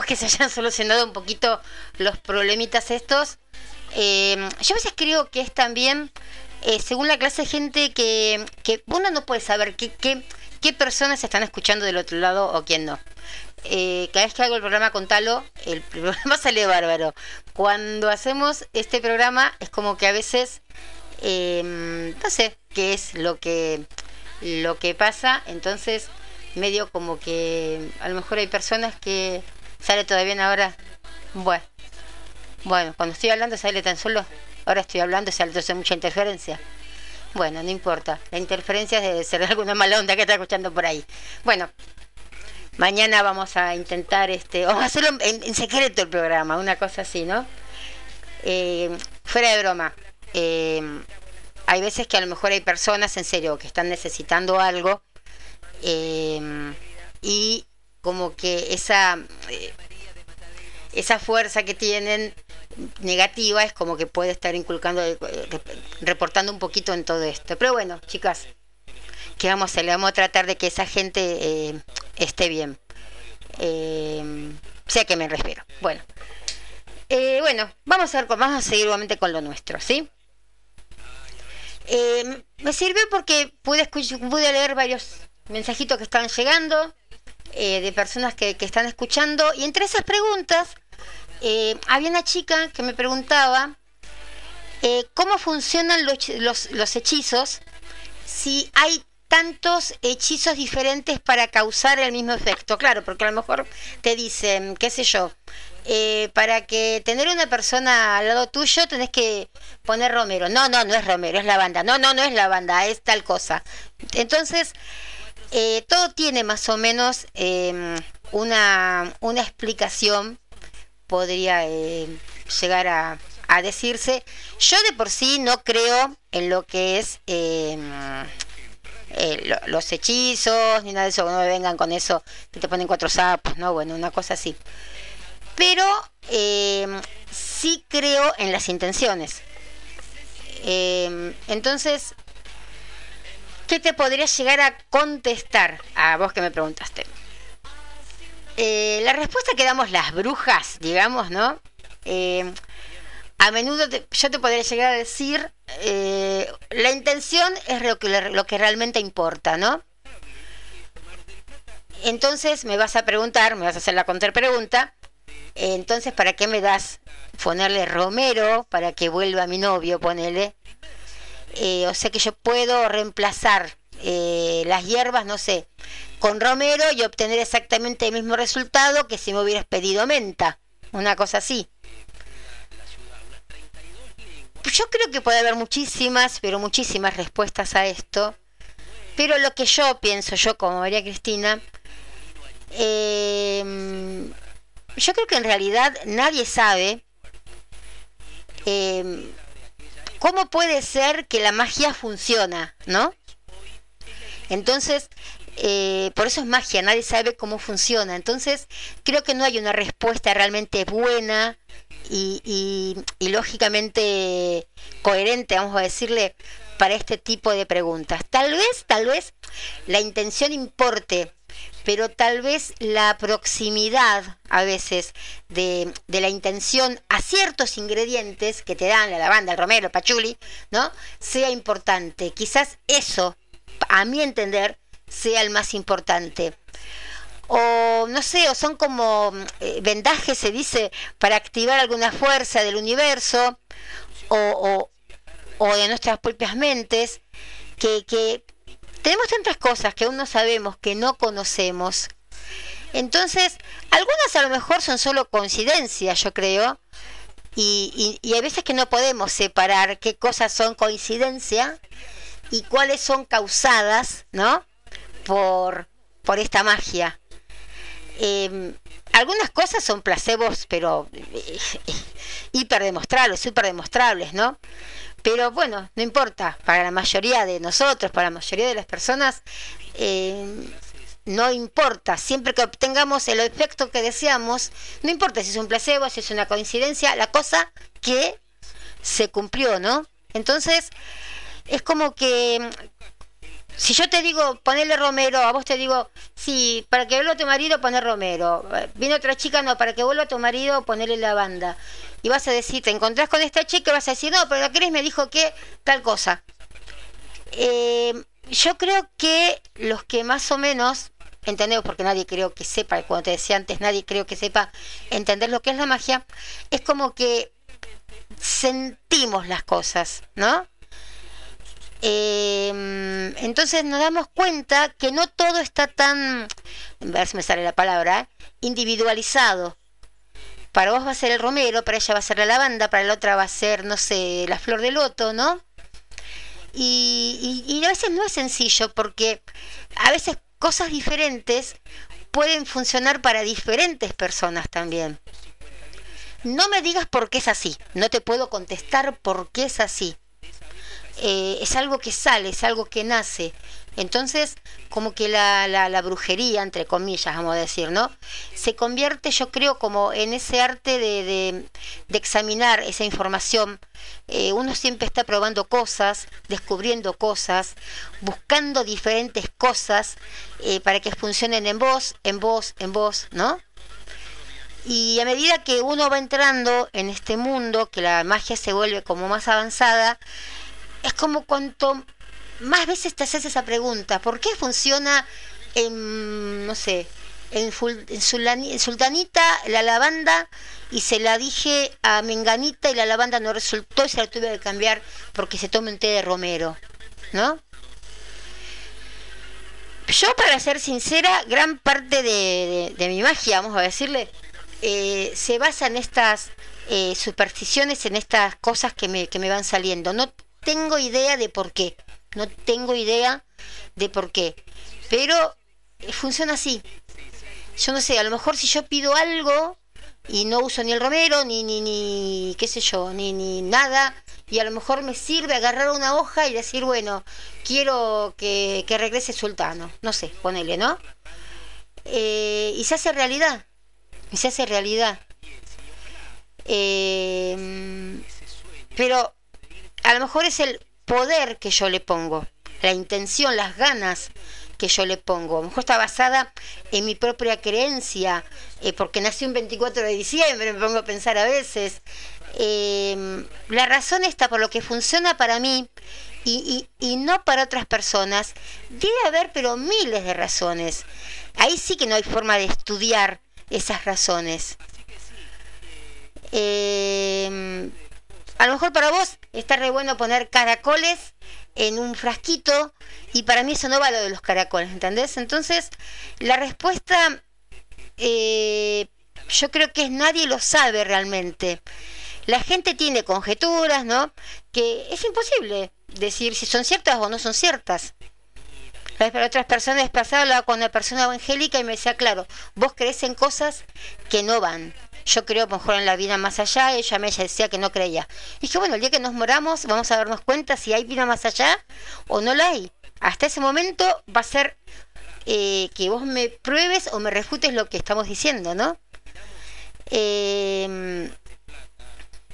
Que se hayan *laughs* solucionado un poquito los problemitas estos. Eh, yo a veces creo que es también, eh, según la clase de gente, que, que uno no puede saber qué, qué, qué personas están escuchando del otro lado o quién no. Eh, cada vez que hago el programa con Talo, el *laughs* programa sale bárbaro. Cuando hacemos este programa es como que a veces, eh, no sé qué es lo que, lo que pasa, entonces medio como que a lo mejor hay personas que sale todo bien ahora. Bueno, bueno, cuando estoy hablando sale tan solo, ahora estoy hablando, sale entonces mucha interferencia. Bueno, no importa, la interferencia debe ser alguna mala onda que está escuchando por ahí. Bueno, mañana vamos a intentar, este, vamos a hacerlo en, en secreto el programa, una cosa así, ¿no? Eh, fuera de broma. Eh, hay veces que a lo mejor hay personas en serio que están necesitando algo eh, y como que esa eh, esa fuerza que tienen negativa es como que puede estar inculcando eh, reportando un poquito en todo esto. Pero bueno chicas que vamos a hacer? le vamos a tratar de que esa gente eh, esté bien. Eh, sea que me respiro bueno eh, bueno vamos a ver vamos a seguir igualmente con lo nuestro sí eh, me sirvió porque pude, escuch- pude leer varios mensajitos que estaban llegando eh, de personas que, que están escuchando y entre esas preguntas eh, había una chica que me preguntaba eh, cómo funcionan los, los, los hechizos si hay tantos hechizos diferentes para causar el mismo efecto. Claro, porque a lo mejor te dicen, qué sé yo, eh, para que tener una persona al lado tuyo tenés que poner Romero. No, no, no es Romero, es la banda. No, no, no es la banda, es tal cosa. Entonces, eh, todo tiene más o menos eh, una, una explicación, podría eh, llegar a, a decirse. Yo de por sí no creo en lo que es eh, eh, lo- los hechizos, ni nada de eso, no me vengan con eso, que te ponen cuatro sapos, ¿no? Bueno, una cosa así. Pero eh, sí creo en las intenciones. Entonces, ¿qué te podría llegar a contestar a vos que me preguntaste? Eh, la respuesta que damos las brujas, digamos, ¿no? Eh, a menudo yo te podría llegar a decir, eh, la intención es lo que, lo que realmente importa, ¿no? Entonces me vas a preguntar, me vas a hacer la contrapregunta, eh, entonces ¿para qué me das ponerle Romero para que vuelva mi novio, ponele? Eh, o sea que yo puedo reemplazar eh, las hierbas, no sé, con romero y obtener exactamente el mismo resultado que si me hubieras pedido menta, una cosa así. Yo creo que puede haber muchísimas, pero muchísimas respuestas a esto. Pero lo que yo pienso, yo como María Cristina, eh, yo creo que en realidad nadie sabe eh, cómo puede ser que la magia funciona, ¿no? Entonces, eh, por eso es magia, nadie sabe cómo funciona. Entonces, creo que no hay una respuesta realmente buena y, y- y lógicamente coherente, vamos a decirle, para este tipo de preguntas. Tal vez, tal vez la intención importe, pero tal vez la proximidad a veces de, de la intención a ciertos ingredientes que te dan la lavanda, el romero, el pachuli, ¿no? Sea importante. Quizás eso, a mi entender, sea el más importante. O no sé, o son como eh, vendajes, se dice, para activar alguna fuerza del universo o, o, o de nuestras propias mentes, que, que tenemos tantas cosas que aún no sabemos, que no conocemos. Entonces, algunas a lo mejor son solo coincidencias, yo creo, y, y, y hay veces que no podemos separar qué cosas son coincidencia y cuáles son causadas, ¿no? Por, por esta magia. Eh, algunas cosas son placebos, pero eh, hiper demostrables, super demostrables, ¿no? Pero bueno, no importa, para la mayoría de nosotros, para la mayoría de las personas, eh, no importa, siempre que obtengamos el efecto que deseamos, no importa si es un placebo, si es una coincidencia, la cosa que se cumplió, ¿no? Entonces, es como que si yo te digo ponerle romero, a vos te digo, sí, para que vuelva tu marido poner romero. Viene otra chica, no, para que vuelva tu marido ponerle lavanda. Y vas a decir, te encontrás con esta chica y vas a decir, no, pero la Cris me dijo que tal cosa. Eh, yo creo que los que más o menos entendemos, porque nadie creo que sepa, cuando te decía antes, nadie creo que sepa entender lo que es la magia, es como que sentimos las cosas, ¿no? Eh, entonces nos damos cuenta que no todo está tan, a ver si me sale la palabra, individualizado. Para vos va a ser el romero, para ella va a ser la lavanda, para la otra va a ser, no sé, la flor de loto, ¿no? Y, a veces no es sencillo porque a veces cosas diferentes pueden funcionar para diferentes personas también. No me digas por qué es así, no te puedo contestar por qué es así. Eh, es algo que sale, es algo que nace. Entonces, como que la, la, la, brujería, entre comillas, vamos a decir, ¿no? Se convierte, yo creo, como en ese arte de, de, examinar esa información. Eh, uno siempre está probando cosas, descubriendo cosas, buscando diferentes cosas eh, para que funcionen en vos, en vos, en vos, ¿no? Y a medida que uno va entrando en este mundo, que la magia se vuelve como más avanzada, es como cuanto más veces te haces esa pregunta, ¿por qué funciona en, no sé, en, Sultanita la lavanda y se la dije a Menganita y la lavanda no resultó y se la tuve que cambiar porque se toma un té de romero, ¿no? Yo, para ser sincera, gran parte de mi magia, vamos a decirle, eh, se basa en estas eh, supersticiones, en estas cosas que me, que me van saliendo. No tengo idea de por qué. No tengo idea de por qué. Pero funciona así. Yo no sé, a lo mejor si yo pido algo y no uso ni el romero, ni, ni, ni qué sé yo, ni, ni nada, y a lo mejor me sirve agarrar una hoja y decir, bueno, quiero que, que regrese Sultano. No sé, ponele, ¿no? Eh, y se hace realidad. Y se hace realidad. Eh, pero a lo mejor es el poder que yo le pongo, la intención, las ganas que yo le pongo. A lo mejor está basada en mi propia creencia, eh, porque nací un 24 de diciembre, me pongo a pensar a veces. Eh, la razón está por lo que funciona para mí y, no para otras personas. Debe haber, pero miles de razones. Ahí sí que no hay forma de estudiar esas razones. Eh, a lo mejor para vos está re bueno poner caracoles en un frasquito y para mí eso no va lo de los caracoles, ¿entendés? Entonces, la respuesta eh, yo creo que es nadie lo sabe realmente. La gente tiene conjeturas, ¿no? Que es imposible decir si son ciertas o no son ciertas. Para otras personas pasaba con una persona evangélica y me decía, claro, vos crees en cosas que no van yo creo mejor en la vida más allá, ella me decía que no creía. Y dije, bueno, el día que nos moramos vamos a darnos cuenta si hay vida más allá o no la hay. Hasta ese momento va a ser eh, que vos me pruebes o me refutes lo que estamos diciendo, ¿no? Eh,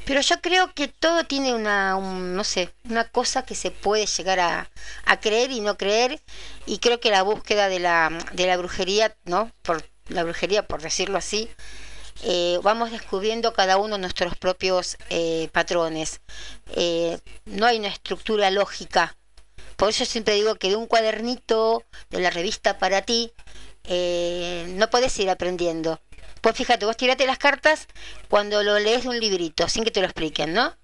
pero yo creo que todo tiene una, un, no sé, una cosa que se puede llegar a, a, creer y no creer. Y creo que la búsqueda de la, de la brujería, ¿no? Por la brujería, por decirlo así, eh, vamos descubriendo cada uno nuestros propios eh, patrones. Eh, no hay una estructura lógica. Por eso siempre digo que de un cuadernito de la revista para ti eh, no puedes ir aprendiendo. Pues fíjate, vos tirate las cartas cuando lo lees de un librito, sin que te lo expliquen, ¿no?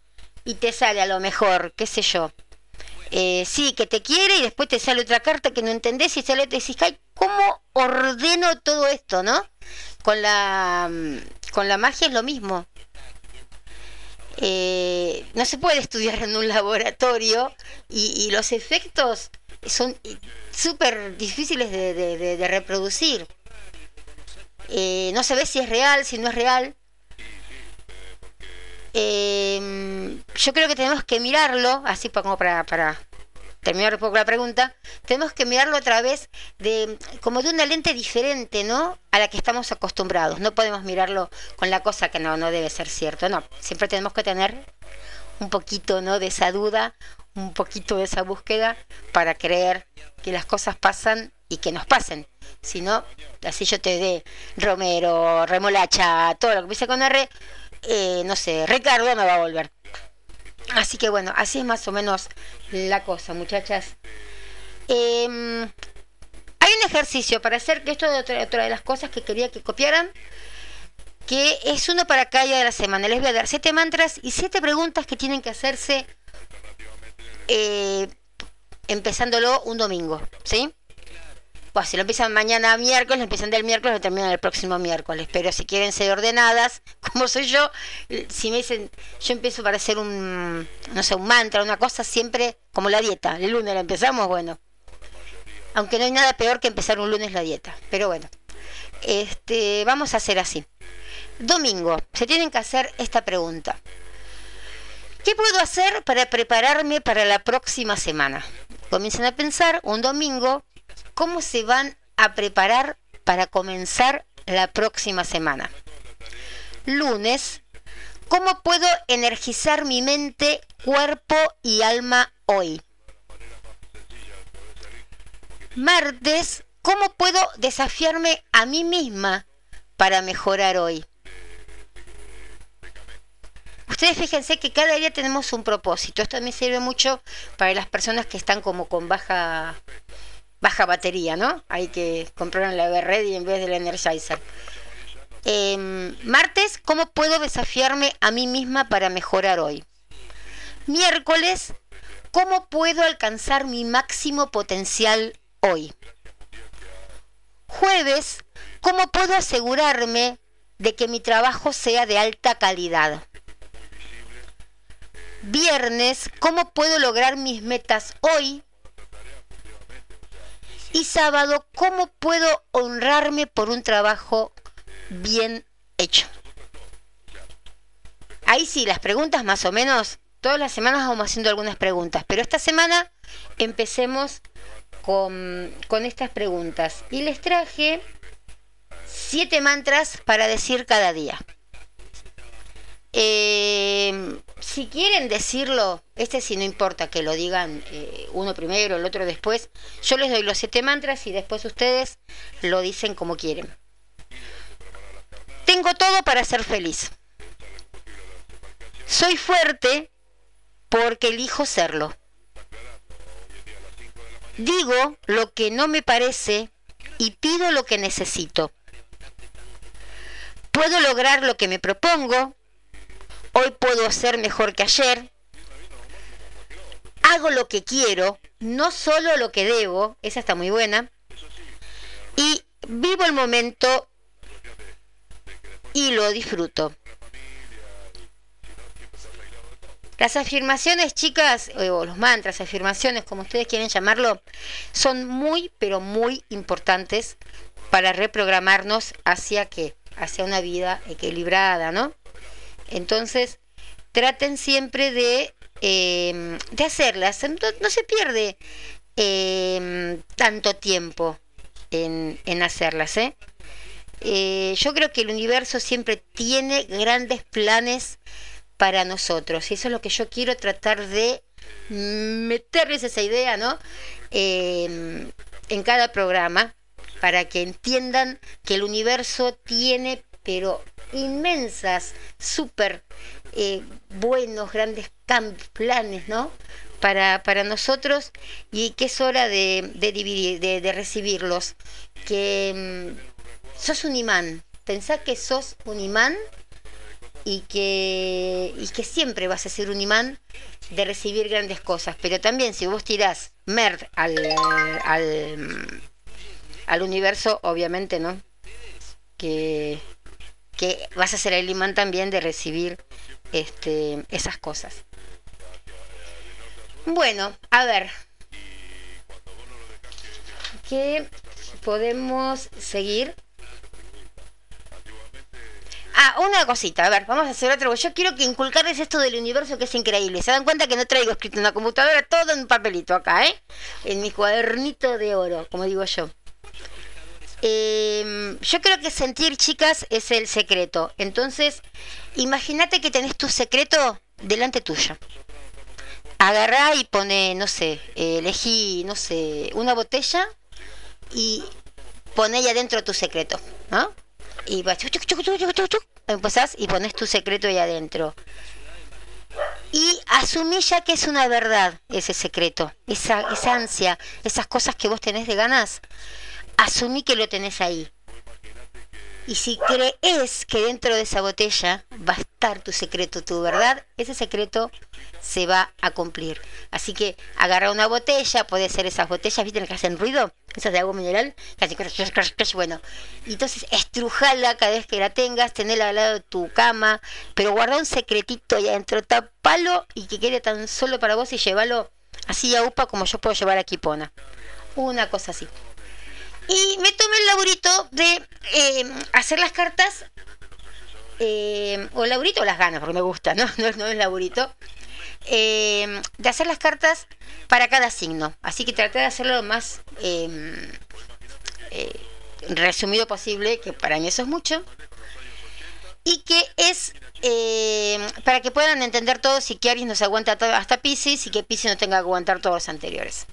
Y te sale a lo mejor, qué sé yo. Eh, sí, que te quiere y después te sale otra carta que no entendés y sale te decís, ay, ¿cómo ordeno todo esto, no? Con la, con la magia es lo mismo. Eh, no se puede estudiar en un laboratorio y, y los efectos son súper difíciles de, de, de, reproducir. Eh, no se ve si es real, si no es real. Eh, yo creo que tenemos que mirarlo, así como para, para terminar un poco la pregunta, tenemos que mirarlo a través de como de una lente diferente, ¿no? A la que estamos acostumbrados. No podemos mirarlo con la cosa que no, no debe ser cierto, no. Siempre tenemos que tener un poquito, ¿no? De esa duda, un poquito de esa búsqueda para creer que las cosas pasan y que nos pasen. Si no, así yo te dé Romero, remolacha, todo lo que pise con R, eh, no sé, Ricardo me va a volver. Así que bueno, así es más o menos la cosa, muchachas. Eh, hay un ejercicio para hacer, que esto es otra, otra, de las cosas que quería que copiaran, que es uno para cada día de la semana. Les voy a dar siete mantras y siete preguntas que tienen que hacerse eh, empezándolo un domingo, ¿sí? Pues si lo empiezan mañana miércoles, lo empiezan del miércoles, lo terminan el próximo miércoles. Pero si quieren ser ordenadas, *laughs* como soy yo, si me dicen, yo empiezo para hacer un, no sé, un mantra, una cosa, siempre como la dieta. El lunes la empezamos, bueno. Aunque no hay nada peor que empezar un lunes la dieta. Pero bueno, este, vamos a hacer así. Domingo, se tienen que hacer esta pregunta. ¿Qué puedo hacer para prepararme para la próxima semana? Comiencen a pensar un domingo cómo se van a preparar para comenzar la próxima semana. Lunes, ¿cómo puedo energizar mi mente, cuerpo y alma hoy? Martes, ¿cómo puedo desafiarme a mí misma para mejorar hoy? Ustedes fíjense que cada día tenemos un propósito. Esto me sirve mucho para las personas que están como con baja baja batería, ¿no? Hay que comprar la Ready en vez del Energizer. Em, martes, ¿cómo puedo desafiarme a mí misma para mejorar hoy? Miércoles, ¿cómo puedo alcanzar mi máximo potencial hoy? Jueves, ¿cómo puedo asegurarme de que mi trabajo sea de alta calidad? Viernes, ¿cómo puedo lograr mis metas hoy? Y sábado, ¿cómo puedo honrarme por un trabajo bien hecho? Ahí sí, las preguntas más o menos, todas las semanas vamos haciendo algunas preguntas, pero esta semana empecemos con, con estas preguntas. Y les traje siete mantras para decir cada día. Eh, si quieren decirlo, este sí no importa que lo digan eh, uno primero, el otro después, yo les doy los siete mantras y después ustedes lo dicen como quieren. Tengo todo para ser feliz. Soy fuerte porque elijo serlo. Digo lo que no me parece y pido lo que necesito. Puedo lograr lo que me propongo Hoy puedo ser mejor que ayer. Hago lo que quiero, no solo lo que debo. Esa está muy buena. Y vivo el momento y lo disfruto. Las afirmaciones, chicas, o los mantras, afirmaciones, como ustedes quieren llamarlo, son muy, pero muy importantes para reprogramarnos hacia qué? Hacia una vida equilibrada, ¿no? Entonces, traten siempre de, em, de hacerlas. No, se pierde em, tanto tiempo en, hacerlas. ¿eh? ¿eh? yo creo que el universo siempre tiene grandes planes para nosotros. Y eso es lo que yo quiero tratar de meterles esa idea, ¿no? Em, en cada programa para que entiendan que el universo tiene pero inmensas, súper eh, buenos, grandes planes, ¿no? Para, para, nosotros y que es hora de, dividir, de, recibirlos. Que mm, sos un imán, pensá que sos un imán y que, y que siempre vas a ser un imán de recibir grandes cosas. Pero también si vos tirás merd al, al, al universo, obviamente, ¿no? Que que vas a ser el imán también de recibir este, esas cosas. Bueno, a ver. ¿Qué podemos seguir? Ah, una cosita, a ver, vamos a hacer otro. Yo quiero que inculcarles esto del universo que es increíble. Se dan cuenta que no traigo escrito en la computadora, todo en papelito acá, ¿eh? En mi cuadernito de oro, como digo yo. Em, yo creo que sentir, chicas, es el secreto. Entonces, imagínate que tenés tu secreto delante tuyo. Agarrá y pone, no sé, elegí, no sé, una botella y pone ahí adentro tu secreto, ¿no? Y vas, empezás y pones tu secreto ahí adentro. Y asumí ya que es una verdad ese secreto, esa, esa ansia, esas cosas que vos tenés de ganas asumí que lo tenés ahí. Y si crees que dentro de esa botella va a estar tu secreto, tu verdad, ese secreto se va a cumplir. Así que agarra una botella, puede ser esas botellas, ¿viste? Que hacen ruido, esas de agua mineral, casi bueno. Y entonces estrujala cada vez que la tengas, tenela al lado de tu cama, pero guarda un secretito ahí adentro, tapalo y que quede tan solo para vos y llévalo así a UPA como yo puedo llevar a Kipona. Una cosa así. Y me tomé el laburito de eh, hacer las cartas, eh, o laburito o las ganas, porque me gusta, ¿no? *laughs* No, no es laburito. Eh, de hacer las cartas para cada signo. Así que traté de hacerlo lo más resumido posible, que para mí eso es mucho. Y que es para que puedan entender todos si que Aries nos aguanta hasta Pisces y que Pisces no tenga que aguantar todos los anteriores.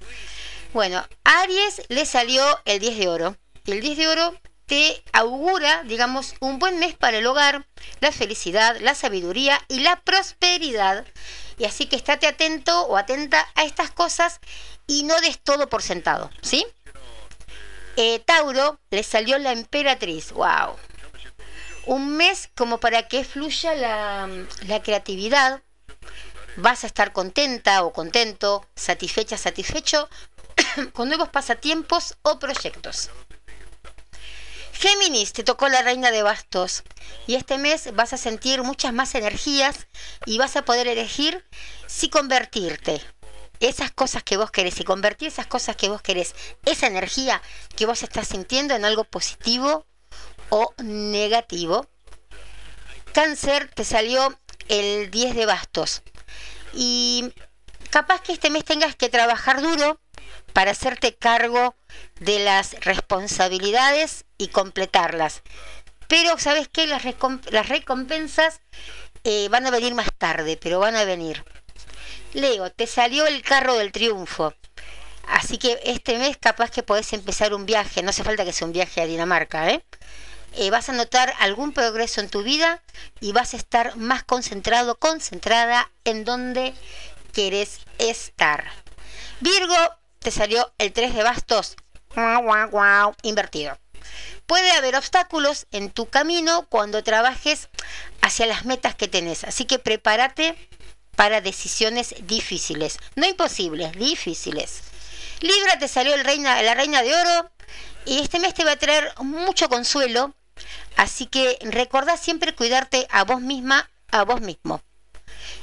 Bueno, Aries le salió el 10 de oro. El 10 de oro te augura, digamos, un buen mes para el hogar, la felicidad, la sabiduría y la prosperidad. Y así que estate atento o atenta a estas cosas y no des todo por sentado, ¿sí? Eh, Tauro le salió la emperatriz, wow. Un mes como para que fluya la, la creatividad, vas a estar contenta o contento, satisfecha, satisfecho *coughs* con nuevos pasatiempos o proyectos. Géminis, te tocó la reina de bastos y este mes vas a sentir muchas más energías y vas a poder elegir si convertirte esas cosas que vos querés y convertir esas cosas que vos querés, esa energía que vos estás sintiendo en algo positivo o negativo. Cáncer te salió el 10 de bastos y capaz que este mes tengas que trabajar duro para hacerte cargo de las responsabilidades y completarlas. Pero, ¿sabes qué? Las, las recompensas eh, van a venir más tarde, pero van a venir. Leo, te salió el carro del triunfo. Así que este mes capaz que podés empezar un viaje, no hace falta que sea un viaje a Dinamarca, ¿eh? Eh, vas a notar algún progreso en tu vida y vas a estar más concentrado, concentrada en donde querés estar. Virgo, te salió el 3 de bastos invertido. Puede haber obstáculos en tu camino cuando trabajes hacia las metas que tenés, así que prepárate para decisiones difíciles, no imposibles, difíciles. Libra te salió la reina de oro y este mes te va a traer mucho consuelo, así que recordá siempre cuidarte a vos misma, a vos mismo.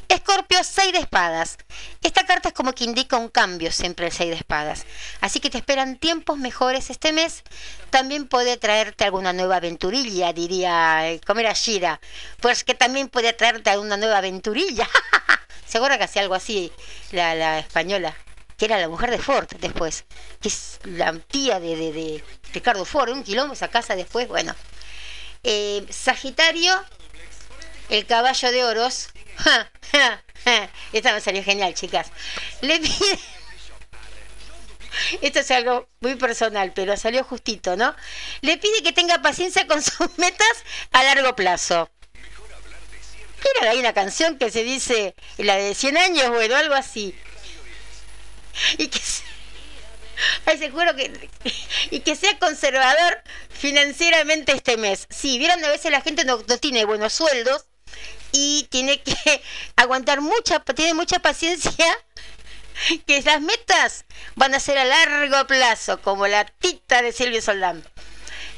Escorpio, 6 de espadas. Esta carta es como que indica un cambio siempre el 6 de espadas. Así que te esperan tiempos mejores este mes. También puede traerte alguna nueva aventurilla, diría, eh, como era Shira. Pues que también puede traerte alguna nueva aventurilla. *laughs* Seguro que hacía algo así la, española, que era la mujer de Ford después, que es la tía de, Ricardo Ford, un quilombo esa casa después, bueno. Eh, Sagitario, el caballo de oros. *laughs* Esta me salió genial, chicas. Le pide. *laughs* Esto es algo muy personal, pero salió justito, ¿no? Le pide que tenga paciencia con sus *laughs* metas a largo plazo. Era hay una canción que se dice, la de 100 años, bueno, algo así. Y que Ay, seguro que y que sea conservador financieramente este mes. Sí, vieron a veces la gente no tiene buenos sueldos y tiene que *laughs* aguantar mucha, tiene mucha paciencia *laughs* que las metas van a ser a largo plazo, como la tita de Silvio Soldán.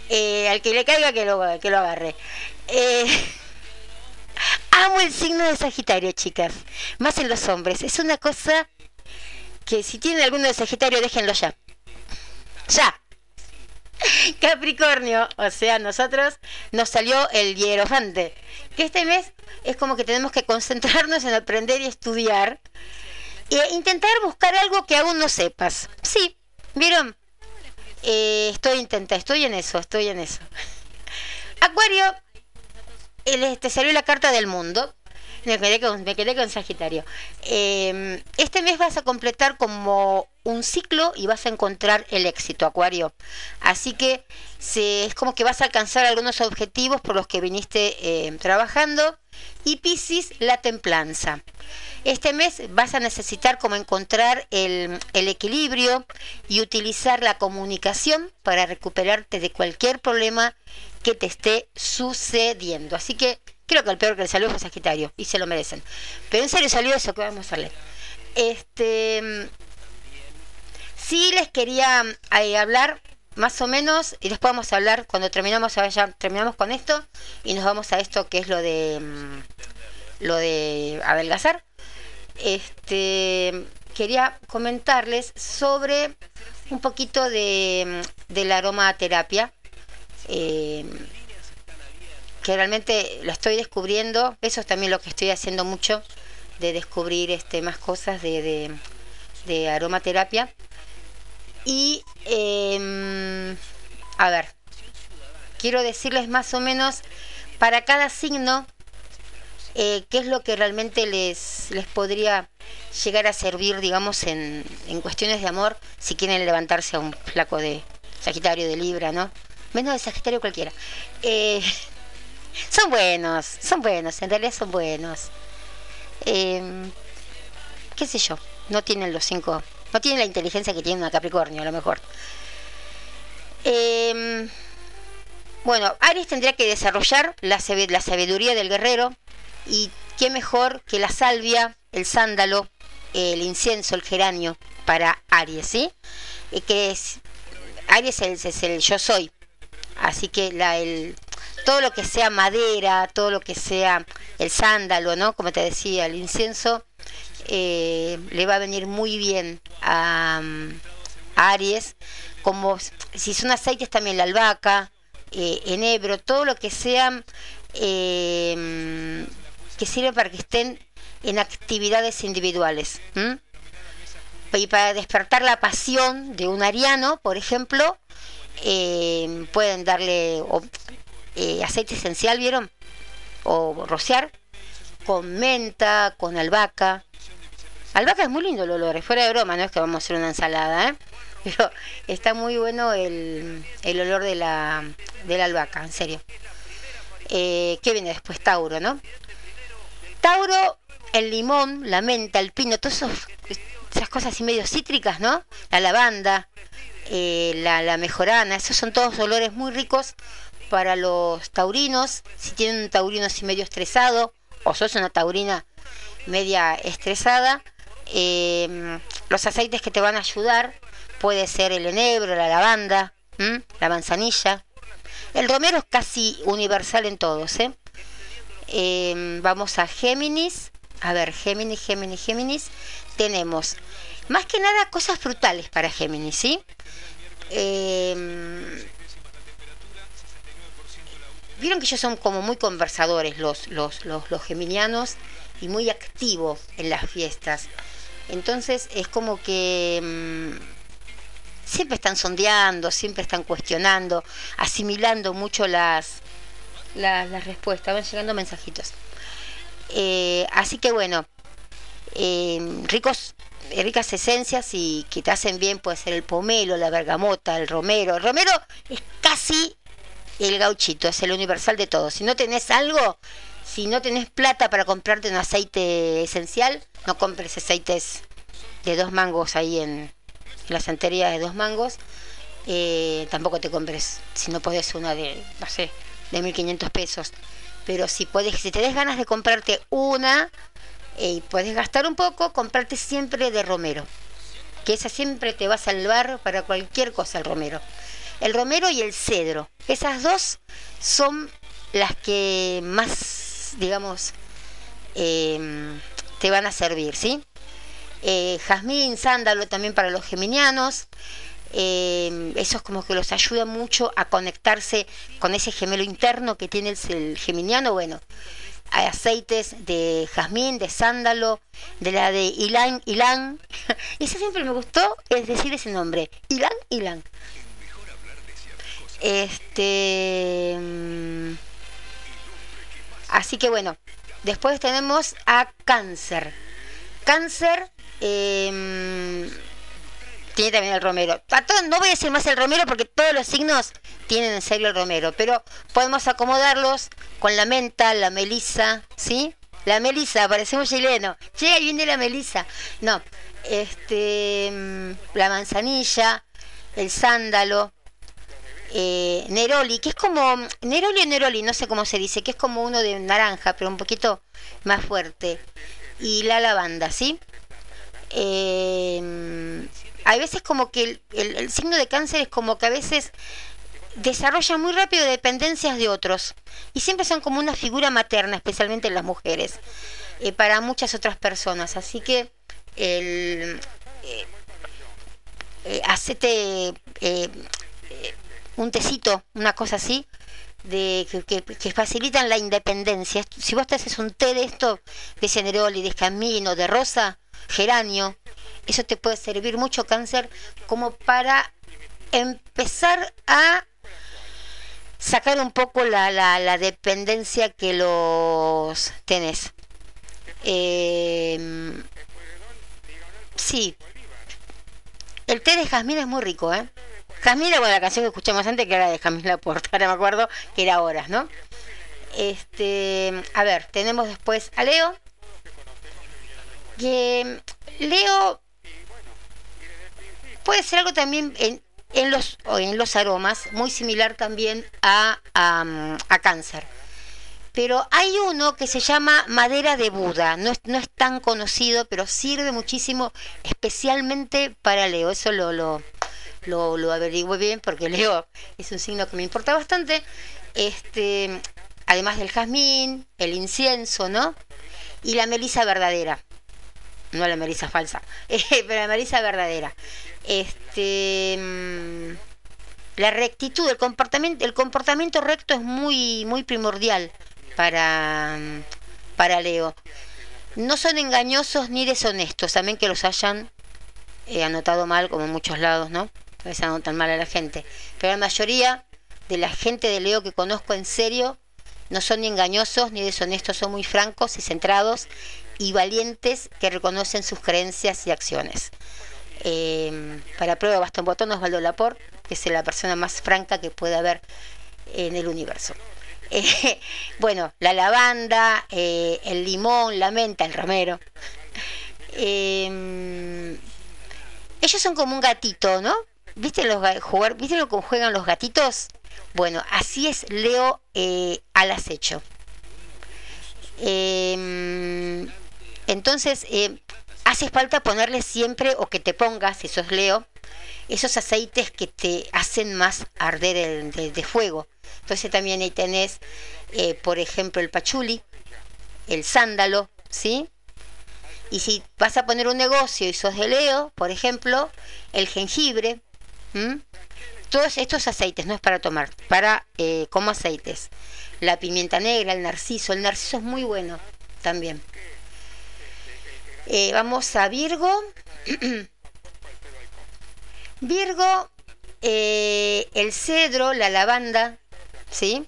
Eh, al que le caiga que lo, que lo agarre. Eh, *laughs* amo el signo de Sagitario, chicas. Más en los hombres. Es una cosa que si tienen alguno de Sagitario, déjenlo ya. Ya. *laughs* Capricornio, o sea, nosotros nos salió el hierofante, que este mes es como que tenemos que concentrarnos en aprender y estudiar e intentar buscar algo que aún no sepas. Sí, ¿vieron? Eh, estoy intentando, estoy en eso, estoy en eso. *laughs* Acuario, te este, salió la carta del mundo. Me quedé con, me quedé con Sagitario. Em, este mes vas a completar como un ciclo y vas a encontrar el éxito, Acuario. Así que es como que vas a alcanzar algunos objetivos por los que viniste em, trabajando. Y Piscis, la templanza. Este mes vas a necesitar como encontrar el, el, equilibrio y utilizar la comunicación para recuperarte de cualquier problema que te esté sucediendo. Así que creo que el peor que le salió fue Sagitario y se lo merecen. Pero en serio salió eso que vamos a hacerle. Este sí les quería eh, hablar más o menos y después vamos a hablar cuando terminamos ya terminamos con esto y nos vamos a esto que es lo de mm, lo de adelgazar. Este quería comentarles sobre un poquito de, mm, de la aromaterapia. Eh, que realmente lo estoy descubriendo. Eso es también lo que estoy haciendo mucho, de descubrir este, más cosas de, de, aromaterapia. Y, eh, a ver, quiero decirles más o menos para cada signo eh, qué es lo que realmente les, les podría llegar a servir, digamos, en, en cuestiones de amor, si quieren levantarse a un flaco de Sagitario, de Libra, ¿no? Menos de Sagitario cualquiera. Eh, *laughs* son buenos, son buenos, en realidad son buenos. Eh, ¿Qué sé yo? No tienen los cinco, no tienen la inteligencia que tiene una Capricornio, a lo mejor. Eh, bueno, Aries tendría que desarrollar la, sabiduría del guerrero y qué mejor que la salvia, el sándalo, el incienso, el geranio para Aries, ¿sí? Y que es, Aries es, es el yo soy, así que la, el, todo lo que sea madera, todo lo que sea el sándalo, ¿no? Como te decía, el incienso, eh, le va a venir muy bien a, a, Aries, como si son aceites también la albahaca, eh, enebro, todo lo que sea eh, que sirve para que estén en actividades individuales. Y para despertar la pasión de un ariano, por ejemplo, eh, pueden darle eh, aceite esencial, ¿vieron? O rociar con menta, con albahaca. Albahaca es muy lindo el olor, es fuera de broma, no es que vamos a hacer una ensalada, ¿eh? *laughs* Pero está muy bueno el, el olor de la, de la albahaca, en serio. Eh, ¿Qué viene después? Tauro, ¿no? Tauro, el limón, la menta, el pino, todas esas cosas así medio cítricas, ¿no? La lavanda, eh, la, la mejorana, esos son todos olores muy ricos para los taurinos. Si tienen un taurino así medio estresado, o sos una taurina media estresada, eh, los aceites que te van a ayudar puede ser el enebro, la lavanda, la manzanilla. El romero es casi universal en todos, ¿eh? Eh, vamos a Géminis. A ver, Géminis, Géminis, Géminis. Tenemos más que nada cosas frutales para Géminis, ¿sí? Eh, Vieron que ellos son como muy conversadores los, los, los, los geminianos y muy activos en las fiestas. Entonces es como que mmm, siempre están sondeando, siempre están cuestionando, asimilando mucho las, las, las respuestas, van llegando mensajitos. Eh, así que bueno, eh, ricos, ricas esencias y que te hacen bien puede ser el pomelo, la bergamota, el romero. El romero es casi el gauchito, es el universal de todo. Si no tenés algo, si no tenés plata para comprarte un aceite esencial, no compres aceites de dos mangos ahí en, en la santería de dos mangos. Eh, tampoco te compres, si no podés, una de, no sé, de 1500 pesos. Pero si puedes, si te des ganas de comprarte una eh, y puedes gastar un poco, comprarte siempre de romero. Que esa siempre te va a salvar para cualquier cosa el romero. El romero y el cedro. Esas dos son las que más, digamos, eh, te van a servir, ¿sí? Eh, jazmín, sándalo también para los geminianos. Eh, eso es como que los ayuda mucho a conectarse con ese gemelo interno que tiene el, el geminiano. Bueno, hay aceites de jazmín, de sándalo, de la de Ilan Ilan. *laughs* Eso siempre me gustó, es decir ese nombre. Ilan Ilan. Este. mm, Así que bueno, después tenemos a cáncer. Cáncer eh, tiene también el romero. A no voy a decir más el romero porque todos los signos tienen en serio el romero, pero podemos acomodarlos con la menta, la melisa, ¿sí? La melisa, parecemos chileno. Che, ahí viene la melisa. No, este, mm, la manzanilla, el sándalo, eh, Neroli, que es como Neroli o Neroli, no sé cómo se dice, que es como uno de naranja, pero un poquito más fuerte. Y la lavanda, ¿sí? Eh, hay veces como que el, signo de cáncer es como que a veces desarrolla muy rápido dependencias de otros y siempre son como una figura materna, especialmente en las mujeres, eh, para muchas otras personas. Así que el, eh, eh, un tecito, una cosa así, de que, que- facilitan la independencia. Si vos te haces un té de esto, de ceneroli, de escamino, de rosa, geranio, eso te puede servir mucho cáncer como para empezar a sacar un poco la, la, la dependencia que los tenés. Eh, sí, el té de jazmín es muy rico, ¿eh? Era bueno, la canción que escuchamos antes, que era de Jazmín Laporta, ahora *laughs* me acuerdo que era Horas, ¿no? Este, a ver, tenemos después a Leo. Que Leo puede ser algo también en, en los, en los aromas, muy similar también a, a, a cáncer. Pero hay uno que se llama madera de Buda, no es, no es tan conocido, pero sirve muchísimo, especialmente para Leo. Eso lo, lo, lo bien porque *laughs* Leo es un signo que me importa bastante. Este, además del jazmín, el incienso, ¿no? Y la melisa verdadera. No la melisa falsa, *laughs* eh, pero la melisa verdadera. Este mm, la rectitud, el comportamiento, el comportamiento recto es muy, muy primordial para, mm, para Leo. No son engañosos ni deshonestos, también que los hayan eh, anotado mal, como en muchos lados, ¿no? Veces anotan mal a la gente. Pero la mayoría de la gente de Leo que conozco en serio no son ni engañosos ni deshonestos, son muy francos y centrados y valientes que reconocen sus creencias y acciones. Eh, para prueba basta un botón Osvaldo Laporte, que es la persona más franca que puede haber en el universo. *laughs* Eh, bueno, la lavanda, eh, el limón, la menta, el romero. Eh, ellos son como un gatito, ¿no? ¿Viste, los, ga- jugar, ¿Viste lo que juegan los gatitos? Bueno, así es Leo eh, al acecho. Eh, entonces, eh, hace falta ponerle siempre, o que te pongas, si sos Leo, esos aceites que te hacen más arder el, de, de fuego. Entonces también ahí tenés, eh, por ejemplo, el pachuli, el sándalo, ¿sí? Y si vas a poner un negocio y sos de Leo, por ejemplo, el jengibre, ¿m? todos estos aceites, no es para tomar, para eh, como aceites. La pimienta negra, el narciso, el narciso es muy bueno también. Eh, vamos a Virgo. *clears throat* Virgo, eh, el cedro, la lavanda, ¿sí?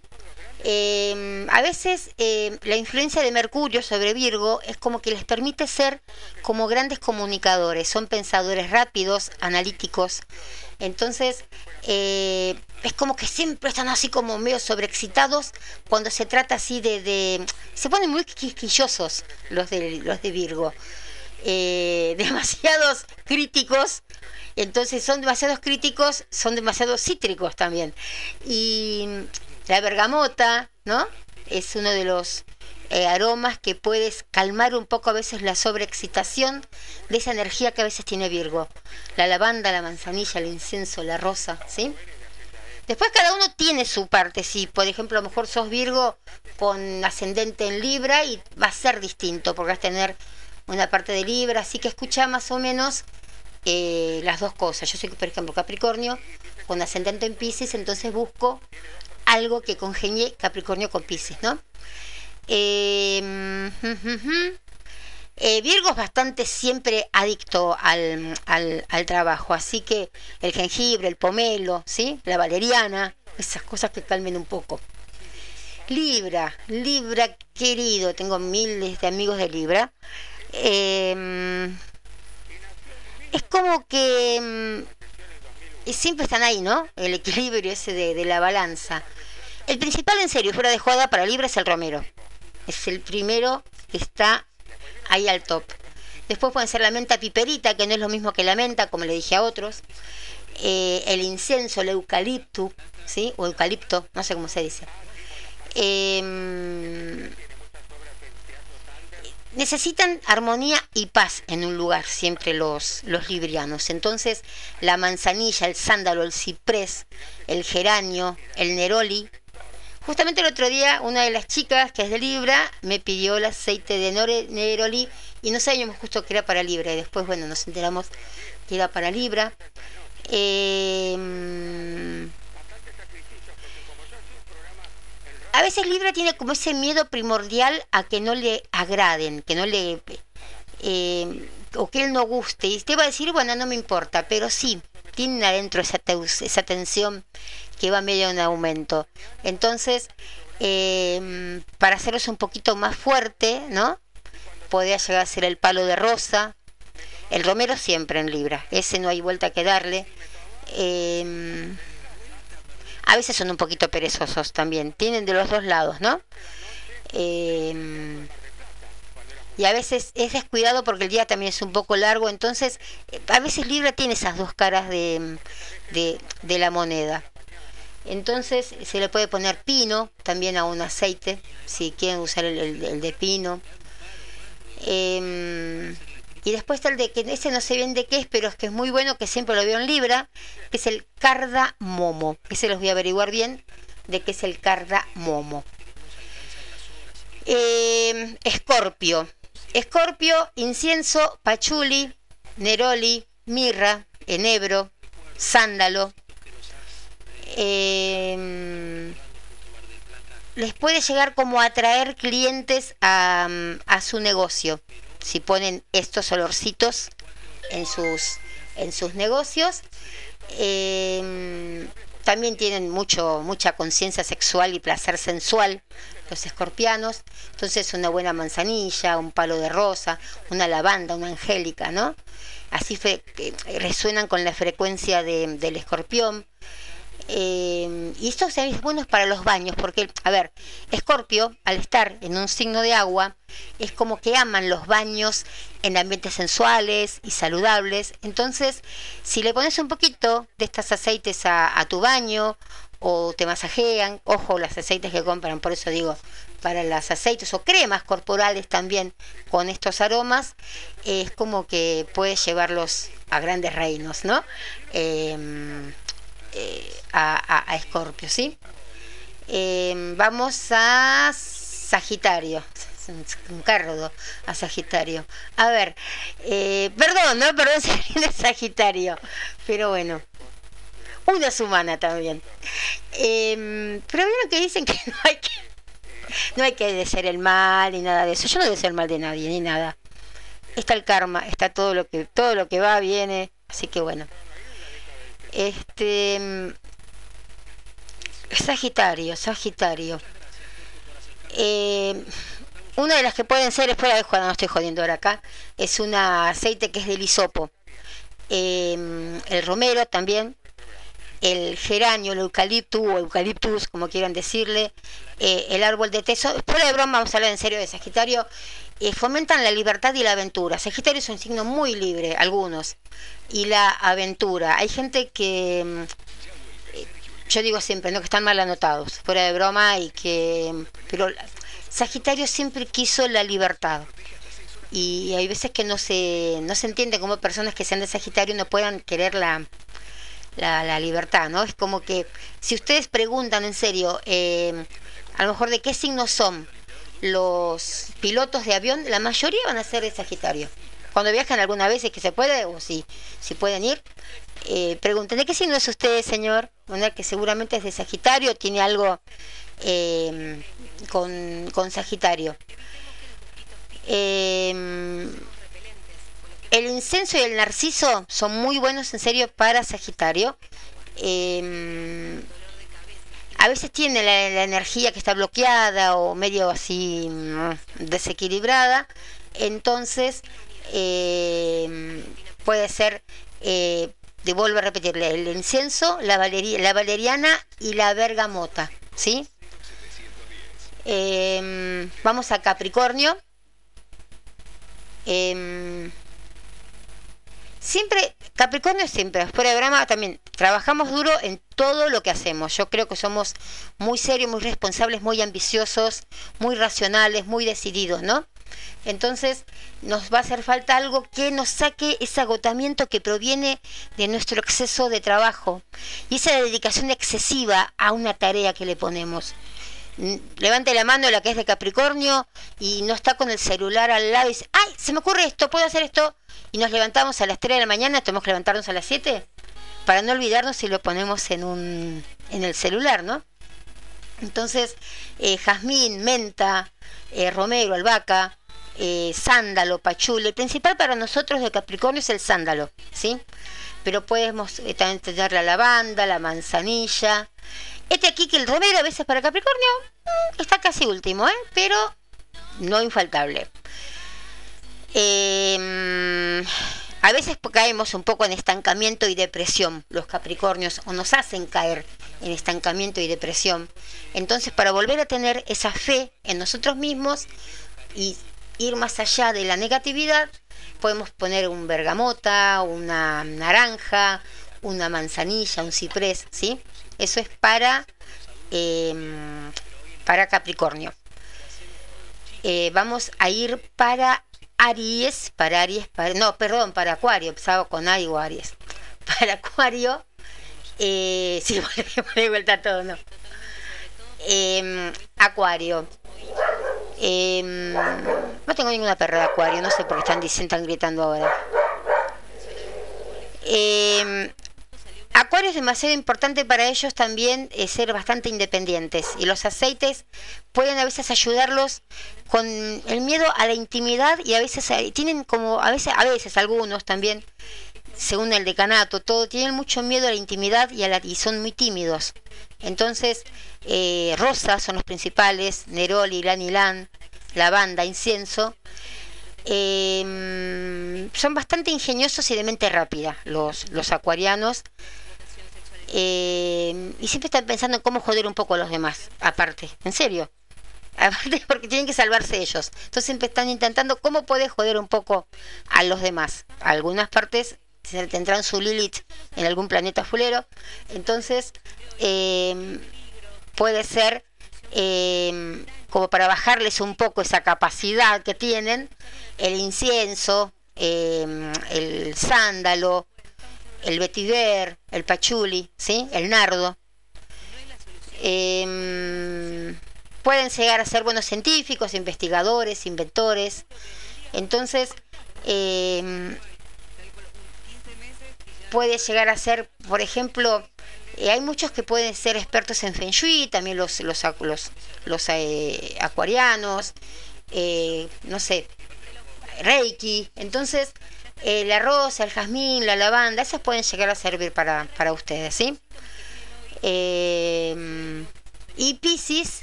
Eh, a veces eh, la influencia de Mercurio sobre Virgo es como que les permite ser como grandes comunicadores, son pensadores rápidos, analíticos. Entonces, eh, es como que siempre están así como medio sobreexcitados cuando se trata así de... se ponen muy quisquillosos los de, los de Virgo. Eh, *laughs* demasiados críticos entonces son demasiados críticos, son demasiados cítricos también. Y la bergamota, ¿no? Es uno de los eh, aromas que puedes calmar un poco a veces la sobreexcitación de esa energía que a veces tiene Virgo. La lavanda, la manzanilla, el incienso, la rosa, ¿sí? Después cada uno tiene su parte. Si, por ejemplo, a lo mejor sos Virgo con ascendente en Libra y va a ser distinto porque vas a tener una parte de Libra, así que escucha más o menos eh, las dos cosas. Yo soy, por ejemplo, Capricornio con ascendente en Pisces, entonces busco algo que congenie Capricornio con Pisces, ¿no? Eh, *laughs* eh, Virgo es bastante siempre adicto al, al, trabajo, así que el jengibre, el pomelo, ¿sí? La valeriana, esas cosas que calmen un poco. Libra, Libra querido, tengo miles de amigos de Libra. Eh, es como que y siempre están ahí, ¿no? El equilibrio ese de, de la balanza. El principal, en serio, fuera de jugada para Libra es el romero. Es el primero que está ahí al top. Después pueden ser la menta piperita, que no es lo mismo que la menta, como le dije a otros. eh, el incienso, el eucalipto, ¿sí? O eucalipto, no sé cómo se dice. Em, necesitan armonía y paz en un lugar, siempre los, los librianos. Entonces, la manzanilla, el sándalo, el ciprés, el geranio, el neroli. Justamente el otro día, una de las chicas que es de Libra me pidió el aceite de neroli y no sabíamos justo que era para Libra. Y después, bueno, nos enteramos que era para Libra. Em, a veces Libra tiene como ese miedo primordial a que no le agraden, que no le... eh, o que él no guste. Y usted va a decir, bueno, no me importa, pero sí, tienen adentro esa, esa tensión que va medio en aumento. Entonces, eh, para hacerlos un poquito más fuerte, ¿no? Podría llegar a ser el palo de rosa, el romero siempre en Libra, ese no hay vuelta que darle. Eh, a veces son un poquito perezosos también, tienen de los dos lados, ¿no? Eh, y a veces es descuidado porque el día también es un poco largo, entonces eh, a veces Libra tiene esas dos caras de, de, de la moneda. Entonces se le puede poner pino también a un aceite, si quieren usar el, el- de pino. Em, y después está el de que ese no sé bien de qué es, pero es que es muy bueno, que siempre lo veo en Libra, que es el cardamomo. Ese los voy a averiguar bien de qué es el cardamomo. Em, Escorpio. Escorpio, incienso, pachuli, neroli, mirra, enebro, sándalo. Em, les puede llegar como a atraer clientes a, a su negocio si ponen estos olorcitos en sus en sus negocios Em, también tienen mucho mucha conciencia sexual y placer sensual los escorpianos. Entonces una buena manzanilla un palo de rosa una lavanda una angélica no así resuenan con la frecuencia de- del escorpión. Eh, y esto es bueno para los baños, porque, a ver, Escorpio, al estar en un signo de agua, es como que aman los baños en ambientes sensuales y saludables. Entonces, si le pones un poquito de estos aceites a tu baño o te masajean, ojo, los aceites que compran, por eso digo, para los aceites o cremas corporales también con estos aromas, es como que puedes llevarlos a grandes reinos, ¿no? Em, eh, a, a, a Escorpio, ¿sí? Eh, vamos a Sagitario. Un cardo a Sagitario. A ver, eh, perdón, no, *laughs* perdón si Sagitario, pero bueno, una es humana también. Eh, pero vieron que dicen que *laughs* no hay que no hay que desear el mal ni nada de eso. Yo no deseo el mal de nadie ni nada. Está el karma, está todo lo que todo lo que va viene, así que bueno. Este. mm, Sagitario, Sagitario. Eh, una de las que pueden ser, fuera de no estoy jodiendo ahora acá, es un aceite que es del hisopo. Eh, el romero también, el geranio, el eucalipto o eucaliptus, como quieran decirle, eh, el árbol de teso. Fuera de broma, vamos a hablar en serio de Sagitario. eh, fomentan la libertad y la aventura. Sagitario es un signo muy libre, algunos. Y la aventura. Hay gente que, mm, yo digo siempre, no que están mal anotados, fuera de broma, y que, pero la- Sagitario siempre quiso la libertad. Y hay veces que no se, no se entiende cómo personas que sean de Sagitario no puedan querer la, la, la libertad, ¿no? Es como que si ustedes preguntan en serio, eh, a lo mejor de qué signos son los pilotos de avión, la mayoría van a ser de Sagitario. Cuando viajan alguna vez es que se puede, o si, si pueden ir, eh, pregunten, ¿de qué signo es usted, señor? Una que seguramente es de Sagitario, tiene algo eh, con, con Sagitario. Eh, el incenso y el narciso son muy buenos en serio para Sagitario. Eh, a veces tiene la, energía que está bloqueada o medio así mm, desequilibrada. Entonces eh, puede ser, eh, vuelvo a repetirle, el incienso, la, valeri- la valeriana y la bergamota. ¿Sí? Eh, vamos a Capricornio. Em, siempre, Capricornio siempre, fuera de broma también, trabajamos duro en todo lo que hacemos. Yo creo que somos muy serios, muy responsables, muy ambiciosos, muy racionales, muy decididos, ¿no? Entonces nos va a hacer falta algo que nos saque ese agotamiento que proviene de nuestro exceso de trabajo y esa dedicación excesiva a una tarea que le ponemos. Mm, Levante la mano la que es de Capricornio y no está con el celular al lado y dice, ay, se me ocurre esto, puedo hacer esto. Y nos levantamos a las 3 de la mañana, tenemos que levantarnos a las 7 para no olvidarnos si lo ponemos en, un, en el celular, ¿no? Entonces, eh, jazmín, menta, eh, romero, albahaca, eh, sándalo, pachule. El principal para nosotros de Capricornio es el sándalo, ¿sí? Pero podemos también tener la lavanda, la manzanilla. Este aquí que el romero a veces para Capricornio mm, está casi último, ¿eh? Pero no infaltable. Eh, a veces caemos un poco en estancamiento y depresión, los Capricornios, o nos hacen caer en estancamiento y depresión. Entonces, para volver a tener esa fe en nosotros mismos y ir más allá de la negatividad, podemos poner un bergamota, una naranja, una manzanilla, un ciprés, ¿sí? Eso es para, eh, para Capricornio. Eh, vamos a ir para Aries, para Aries, para, no, perdón, para Acuario, empezaba con Aries o Aries. *laughs* Para Acuario, eh, sí, *laughs* de vuelta todo, ¿no? Eh, acuario. Eh, no tengo ninguna perra de Acuario, no sé por qué están, diciendo, están gritando ahora. Eh, Es demasiado importante para ellos también eh, ser bastante independientes. Y los aceites pueden a veces ayudarlos con el miedo a la intimidad y a veces eh, tienen como a veces a veces algunos también según el decanato todo tienen mucho miedo a la intimidad y a la y son muy tímidos. Entonces eh, rosas son los principales neroli ilan lavanda incienso son bastante ingeniosos y de mente rápida los, los acuarianos eh, y siempre están pensando en cómo joder un poco a los demás, aparte, en serio. *laughs* Aparte porque tienen que salvarse ellos. Entonces siempre están intentando cómo puede joder un poco a los demás. Algunas partes se tendrán su Lilith en algún planeta fulero. Entonces eh, puede ser eh, como para bajarles un poco esa capacidad que tienen, el incienso, eh, el sándalo, el vetiver, el pachuli, ¿sí? el nardo. Eh, pueden llegar a ser buenos científicos, investigadores, inventores. Entonces, eh, puede llegar a ser, por ejemplo, eh, hay muchos que pueden ser expertos en Feng Shui, también los, los, los, los eh, acuarianos, eh, no sé, Reiki. Entonces, eh, la rosa, el jazmín, la lavanda, esas pueden llegar a servir para, para ustedes, ¿sí? Eh, y Pisces,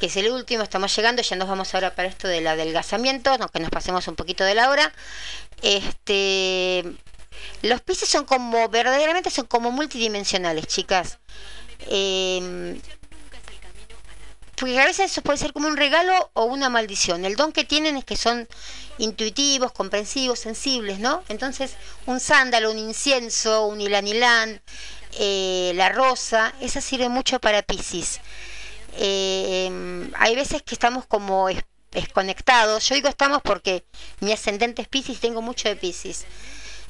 que es el último, estamos llegando, ya nos vamos ahora para esto del adelgazamiento, aunque nos pasemos un poquito de la hora. Este, los Pisces son como, verdaderamente son como multidimensionales, chicas. Eh, porque a veces eso puede ser como un regalo o una maldición. El don que tienen es que son intuitivos, comprensivos, sensibles, ¿no? Entonces, un sándalo, un incienso, un ilanilán, eh, la rosa, esa sirve mucho para Pisces. Eh, hay veces que estamos como desconectados. Yo digo estamos porque mi ascendente es Pisces tengo mucho de Pisces.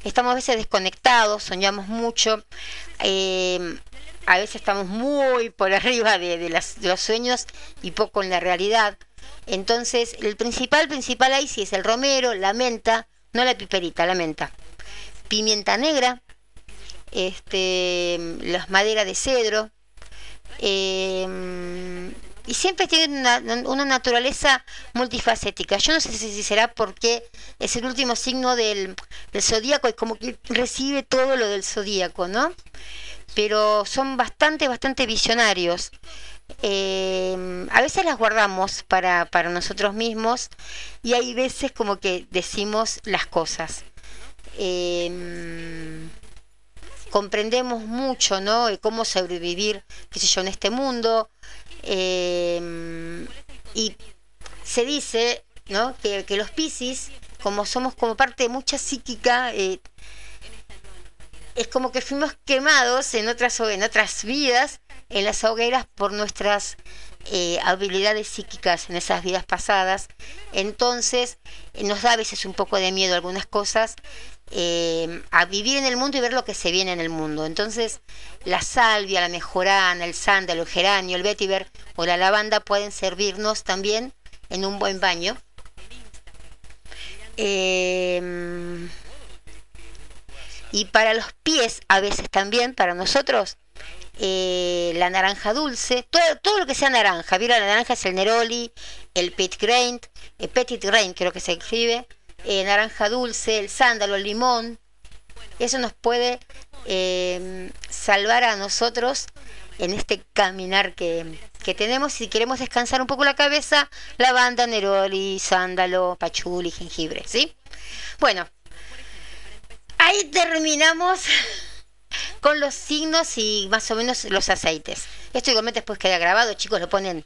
Estamos a veces desconectados, soñamos mucho. Eh, a veces estamos muy por *laughs* arriba de, las, los sueños y poco en la realidad. Entonces, el principal, principal ahí sí es el romero, la menta, no la piperita, la menta. Pimienta negra, este, las maderas de cedro. Eh, y siempre tienen una, una, naturaleza multifacética. Yo no sé si será porque es el último signo del, del zodíaco y como que recibe todo lo del zodíaco, ¿no? Pero son bastante, bastante visionarios. Eh, a veces las guardamos para, para nosotros mismos y hay veces como que decimos las cosas. Eh, comprendemos mucho, ¿no? cómo sobrevivir, qué sé yo, en este mundo. Eh, y se dice ¿no? Que, que los Piscis, como somos como parte de mucha psíquica, eh, es como que fuimos quemados en otras, en otras vidas, en las hogueras, por nuestras eh, habilidades psíquicas en esas vidas pasadas. Entonces, eh, nos da a veces un poco de miedo algunas cosas, eh, a vivir en el mundo y ver lo que se viene en el mundo. Entonces, la salvia, la mejorana, el sándalo, el geranio, el vetiver o la lavanda pueden servirnos también en un buen baño. Eh, y para los pies, a veces también, para nosotros, eh, la naranja dulce, todo, todo lo que sea naranja. Mira, la naranja es el Neroli, el Pit Grain, el Petit Grain creo que se escribe, eh, naranja dulce, el sándalo, el limón. Eso nos puede eh, salvar a nosotros en este caminar que, que tenemos. Si queremos descansar un poco la cabeza, lavanda, neroli, sándalo, pachuli, jengibre, ¿sí? Bueno, ahí terminamos con los signos y más o menos los aceites. Esto igualmente después queda grabado, chicos, lo ponen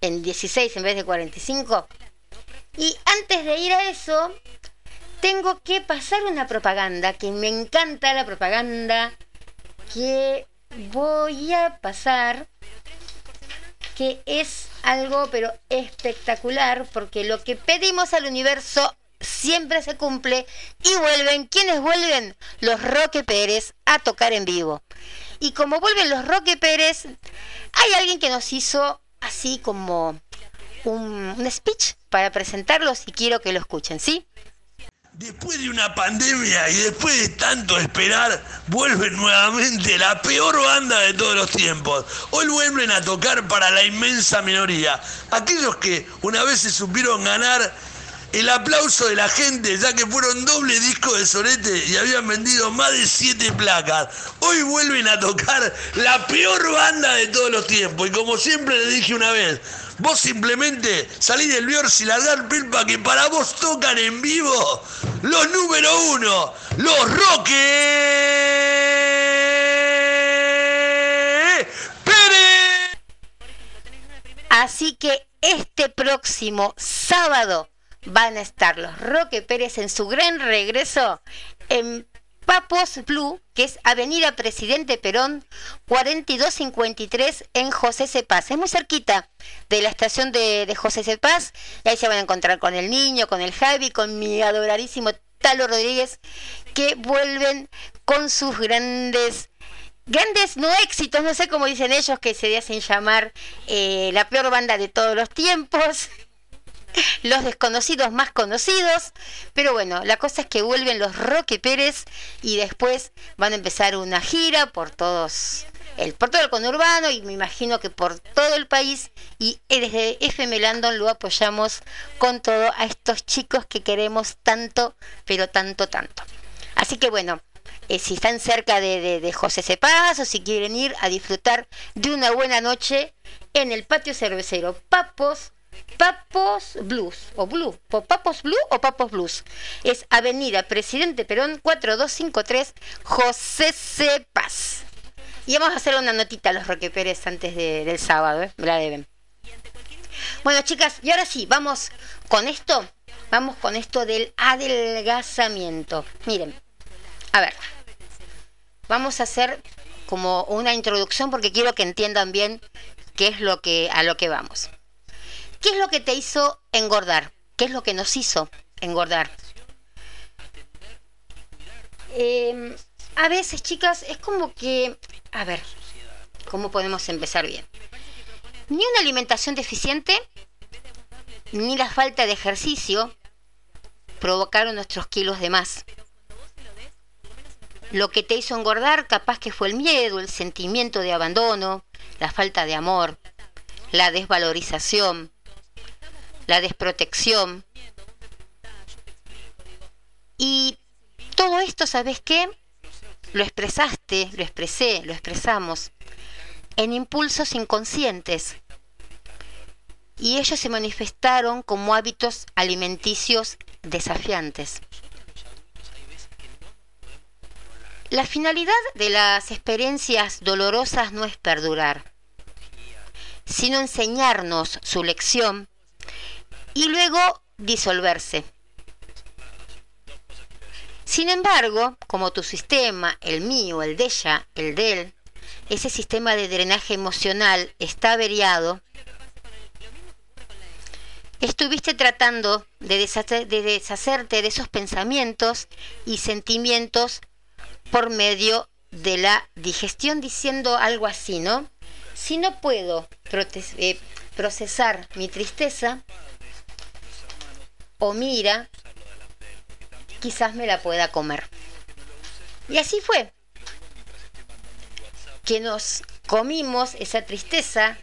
en 16 en vez de 45. Y antes de ir a eso, tengo que pasar una propaganda, que me encanta la propaganda que voy a pasar, que es algo pero espectacular, porque lo que pedimos al universo siempre se cumple y vuelven, ¿quiénes vuelven? Los Roque Pérez a tocar en vivo. Y como vuelven los Roque Pérez, hay alguien que nos hizo así como un, un speech para presentarlos y quiero que lo escuchen, ¿sí? Después de una pandemia y después de tanto esperar, vuelven nuevamente la peor banda de todos los tiempos. Hoy vuelven a tocar para la inmensa minoría. Aquellos que una vez se supieron ganar el aplauso de la gente, ya que fueron doble disco de Sorete y habían vendido más de siete placas. Hoy vuelven a tocar la peor banda de todos los tiempos. Y como siempre le dije una vez, vos simplemente salí del Biors y largar pelpa que para vos tocan en vivo los número uno, los Roque Pérez. Así que este próximo sábado van a estar los Roque Pérez en su gran regreso en Papos Blue, que es Avenida Presidente Perón, 4253 en José Cepaz. Es muy cerquita de la estación de, de José Cepaz. Y ahí se van a encontrar con el niño, con el Javi, con mi adoradísimo Talo Rodríguez, que vuelven con sus grandes grandes no éxitos, no sé cómo dicen ellos, que se hacen llamar eh, la peor banda de todos los tiempos los desconocidos más conocidos. Pero bueno, la cosa es que vuelven los Roque Pérez y después van a empezar una gira por todos. El, por todo el conurbano y me imagino que por todo el país y desde FM Landon lo apoyamos con todo a estos chicos que queremos tanto, pero tanto, tanto. Así que bueno, eh, si están cerca de, de, de José Cepaz o si quieren ir a disfrutar de una buena noche en el patio cervecero Papos, Papos Blues o Blue, Papos Blue o Papos Blues. Es Avenida Presidente Perón 4253 José Cepaz. Y vamos a hacer una notita a los Roque Pérez antes de, del sábado, ¿eh? me la deben. Bueno, chicas, y ahora sí, vamos con esto. Vamos con esto del adelgazamiento. Miren, a ver, vamos a hacer como una introducción porque quiero que entiendan bien qué es lo que a lo que vamos. ¿Qué es lo que te hizo engordar? ¿Qué es lo que nos hizo engordar? Eh, a veces, chicas, es como que, a ver, ¿cómo podemos empezar bien? Ni una alimentación deficiente, ni la falta de ejercicio provocaron nuestros kilos de más. Lo que te hizo engordar capaz que fue el miedo, el sentimiento de abandono, la falta de amor, la desvalorización, la desprotección. Y todo esto, ¿sabes qué? Lo expresaste, lo expresé, lo expresamos en impulsos inconscientes. Y ellos se manifestaron como hábitos alimenticios desafiantes. La finalidad de las experiencias dolorosas no es perdurar, sino enseñarnos su lección y luego disolverse. Sin embargo, como tu sistema, el mío, el de ella, el de él, ese sistema de drenaje emocional está averiado, estuviste tratando de, deshacer, de deshacerte de esos pensamientos y sentimientos por medio de la digestión diciendo algo así, ¿no? Si no puedo eh, procesar mi tristeza o mi ira, quizás me la pueda comer. Y así fue. Que nos comimos esa tristeza,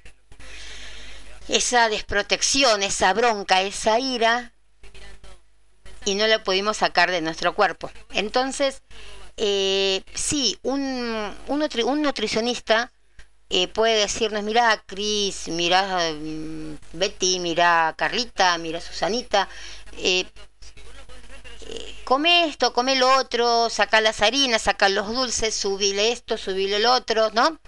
esa desprotección, esa bronca, esa ira, y no la pudimos sacar de nuestro cuerpo. Entonces, eh, sí, un, un, nutricionista eh, puede decirnos, mira Cris, mira mm, Betty, mira Carlita, mira Susanita, eh, come esto, come lo otro, saca las harinas, saca los dulces, subile esto, subile el otro, ¿no?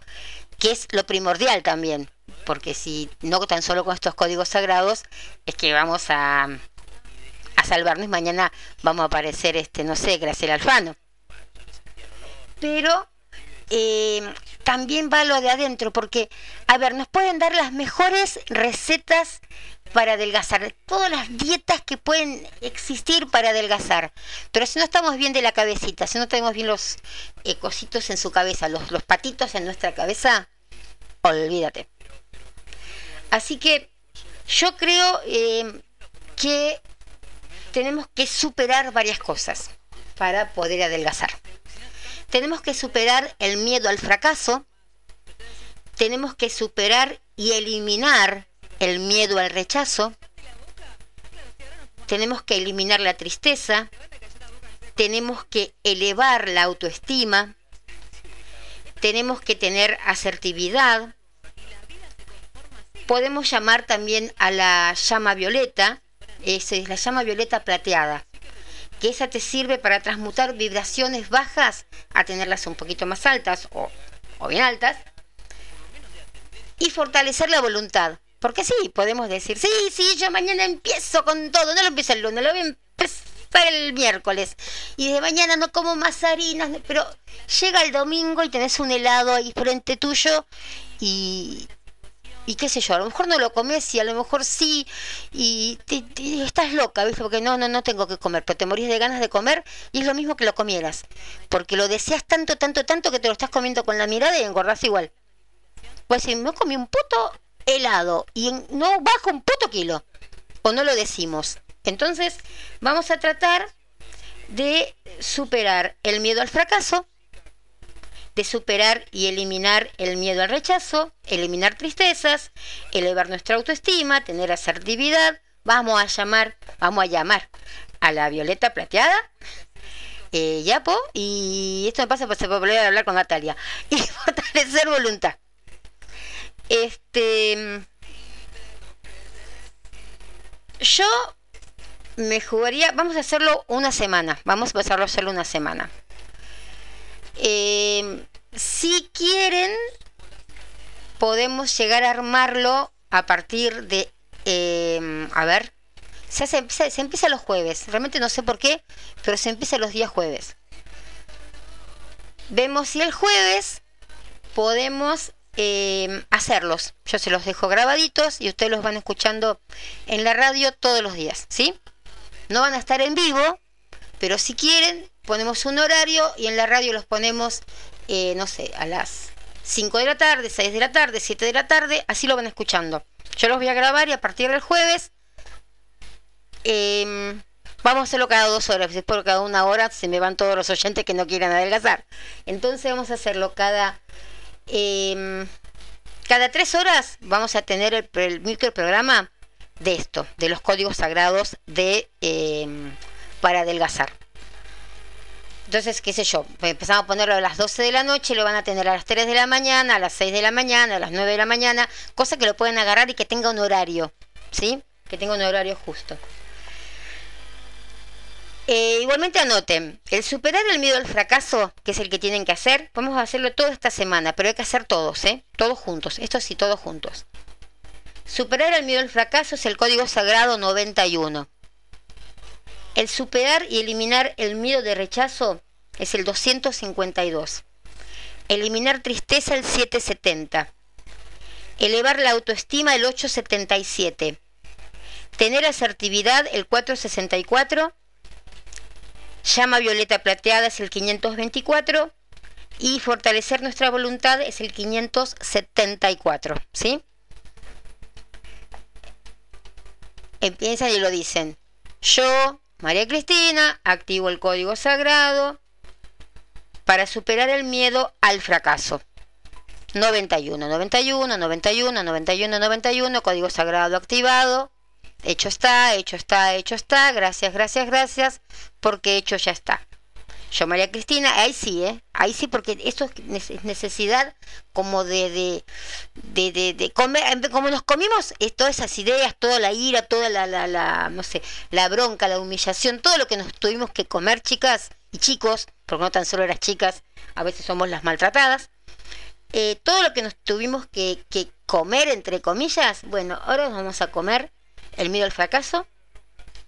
Que es lo primordial también, porque si no tan solo con estos códigos sagrados, es que vamos a, a salvarnos mañana vamos a aparecer, este, no sé, Graciela Alfano. Pero eh, también va lo de adentro, porque, a ver, nos pueden dar las mejores recetas para adelgazar, todas las dietas que pueden existir para adelgazar. Pero si no estamos bien de la cabecita, si no tenemos bien los eh, cositos en su cabeza, los, los patitos en nuestra cabeza, olvídate. Así que yo creo eh, que tenemos que superar varias cosas para poder adelgazar tenemos que superar el miedo al fracaso, tenemos que superar y eliminar el miedo al rechazo, tenemos que eliminar la tristeza, tenemos que elevar la autoestima, tenemos que tener asertividad, podemos llamar también a la llama violeta, esa es la llama violeta plateada que esa te sirve para transmutar vibraciones bajas a tenerlas un poquito más altas o, bien altas y fortalecer la voluntad. Porque sí, podemos decir, sí, sí, yo mañana empiezo con todo, no lo empiezo el lunes, lo voy a empezar el miércoles. Y de mañana no como más harinas, pero llega el domingo y tenés un helado ahí frente tuyo y, y qué sé yo, a lo mejor no lo comes y a lo mejor sí, y, estás loca, ¿viste? Porque no, no, no tengo que comer, pero te morís de ganas de comer y es lo mismo que lo comieras, porque lo deseas tanto, tanto, tanto que te lo estás comiendo con la mirada y engordás igual. Pues si me comí un puto helado y no bajo un puto kilo, o no lo decimos. Entonces, vamos a tratar de superar el miedo al fracaso, de superar y eliminar el miedo al rechazo, eliminar tristezas, elevar nuestra autoestima, tener asertividad. Vamos a llamar, vamos a llamar a la Violeta Plateada, eh, Yapo, y esto me pasa por volver a hablar con Natalia, y *laughs* fortalecer voluntad. Este. Yo me jugaría, vamos a hacerlo una semana, vamos a pasarlo a hacerlo una semana. Eh, si quieren, podemos llegar a armarlo a partir de, eh, a ver, se, se, empieza los jueves, realmente no sé por qué, pero se empieza los días jueves. Vemos si el jueves podemos eh, hacerlos. Yo se los dejo grabaditos y ustedes los van escuchando en la radio todos los días, ¿sí? No van a estar en vivo, pero si quieren, ponemos un horario y en la radio los ponemos, eh, no sé, a las 5 de la tarde, 6 de la tarde, 7 de la tarde, así lo van escuchando. Yo los voy a grabar y a partir del jueves em, vamos a hacerlo cada dos horas, después cada una hora se me van todos los oyentes que no quieran adelgazar. Entonces vamos a hacerlo cada... Em, cada tres horas vamos a tener el, el microprograma de esto, de los códigos sagrados de em, para adelgazar. Entonces, qué sé yo, pues empezamos a ponerlo a las 12 de la noche, lo van a tener a las 3 de la mañana, a las 6 de la mañana, a las 9 de la mañana, cosa que lo pueden agarrar y que tenga un horario, ¿sí? Que tenga un horario justo. Eh, igualmente anoten, el superar el miedo al fracaso, que es el que tienen que hacer, vamos a hacerlo toda esta semana, pero hay que hacer todos, ¿eh? Todos juntos, esto sí, todos juntos. Superar el miedo al fracaso es el código sagrado 91. El superar y eliminar el miedo de rechazo es el 252. Eliminar tristeza el 770. Elevar la autoestima el 877. Tener asertividad el 464. Llama violeta plateada es el 524 y fortalecer nuestra voluntad es el 574, ¿sí? Empiezan y lo dicen. Yo, María Cristina, activo el código sagrado para superar el miedo al fracaso. 91, 91, 91, 91, 91, código sagrado activado. Hecho está, hecho está, hecho está. Gracias, gracias, gracias, porque hecho ya está. Yo, María Cristina, ahí sí, ¿eh? Ahí sí, porque esto es necesidad como de, de, de, comer, como nos comimos eh, todas esas ideas, toda la ira, toda la, la, no sé, la bronca, la humillación, todo lo que nos tuvimos que comer, chicas y chicos, porque no tan solo las chicas, a veces somos las maltratadas, eh, todo lo que nos tuvimos que, que comer, entre comillas, bueno, ahora nos vamos a comer el miedo al fracaso,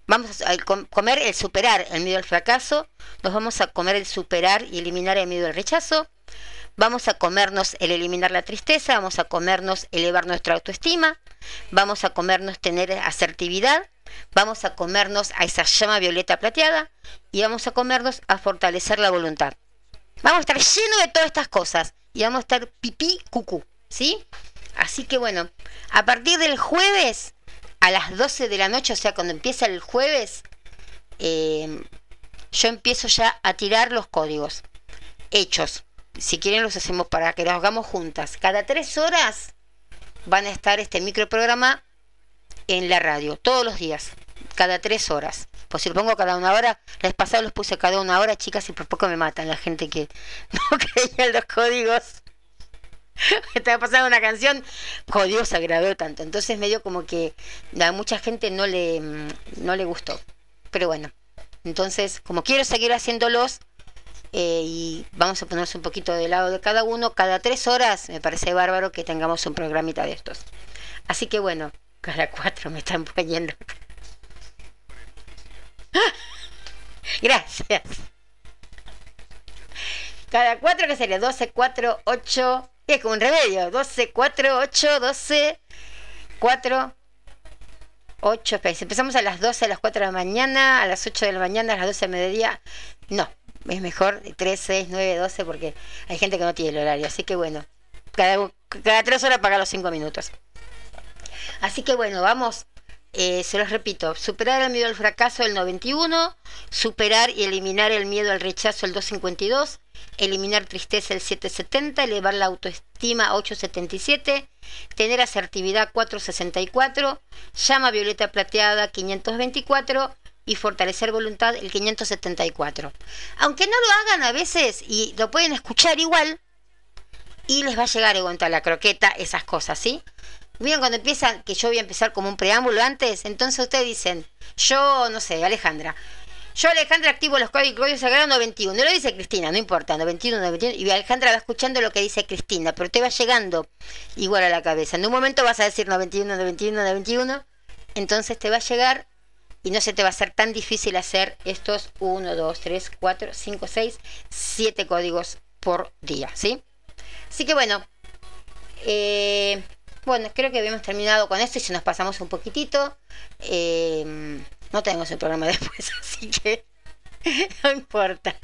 Vamos a comer el superar el miedo al fracaso, nos vamos a comer el superar y eliminar el miedo al rechazo, vamos a comernos el eliminar la tristeza, vamos a comernos elevar nuestra autoestima, vamos a comernos tener asertividad, vamos a comernos a esa llama violeta plateada. Y vamos a comernos a fortalecer la voluntad. Vamos a estar lleno de todas estas cosas y vamos a estar pipí cucú, ¿sí? Así que bueno, a partir del jueves a las 12 de la noche, o sea, cuando empieza el jueves, eh, yo empiezo ya a tirar los códigos hechos. Si quieren los hacemos para que los hagamos juntas. Cada tres horas van a estar este microprograma en la radio, todos los días, cada tres horas. Pues si lo pongo cada una hora, la vez pasada los puse cada una hora, chicas, y por poco me matan la gente que *laughs* no creía los códigos. *laughs* estaba pasando una canción, jodió, se agradó tanto. Entonces medio como que a mucha gente no le, mm, no le gustó. Pero bueno, entonces como quiero seguir haciéndolos eh, y vamos a ponerse un poquito de lado de cada uno, cada tres horas me parece bárbaro que tengamos un programita de estos. Así que bueno, cada cuatro me están poniendo. *laughs* Gracias. Cada cuatro que sería 12, 4, 8, *laughs* es como un remedio. 12, 4, 8, 12, 4, 8. Empezamos a las 12, a las 4 de la mañana, a las 8 de la mañana, a las 12 de mediodía. No, es mejor 3, 6, 9, 12 porque hay gente que no tiene el horario. Así que bueno, cada, cada 3 horas paga los 5 minutos. Así que bueno, vamos. Eh, se los repito, superar el miedo al fracaso el 91, superar y eliminar el miedo al rechazo el 252, eliminar tristeza el 770, elevar la autoestima 877, tener asertividad 464, llama violeta plateada 524 y fortalecer voluntad el 574. Aunque no lo hagan a veces y lo pueden escuchar igual y les va a llegar a la croqueta esas cosas, ¿sí? Bien, cuando empiezan, que yo voy a empezar como un preámbulo antes, entonces ustedes dicen, yo, no sé, Alejandra, yo, Alejandra, activo los códigos, códigos sagrados 91. No lo dice Cristina, no importa, 91, 91. Y Alejandra va escuchando lo que dice Cristina, pero te va llegando igual a la cabeza. En un momento vas a decir 91, 91, 91. Entonces te va a llegar y no se te va a hacer tan difícil hacer estos 1, 2, 3, 4, 5, 6, 7 códigos por día, ¿sí? Así que bueno, eh, bueno, creo que habíamos terminado con esto y si nos pasamos un poquitito. Eh, no tenemos el programa *laughs* después, así que *laughs* no importa.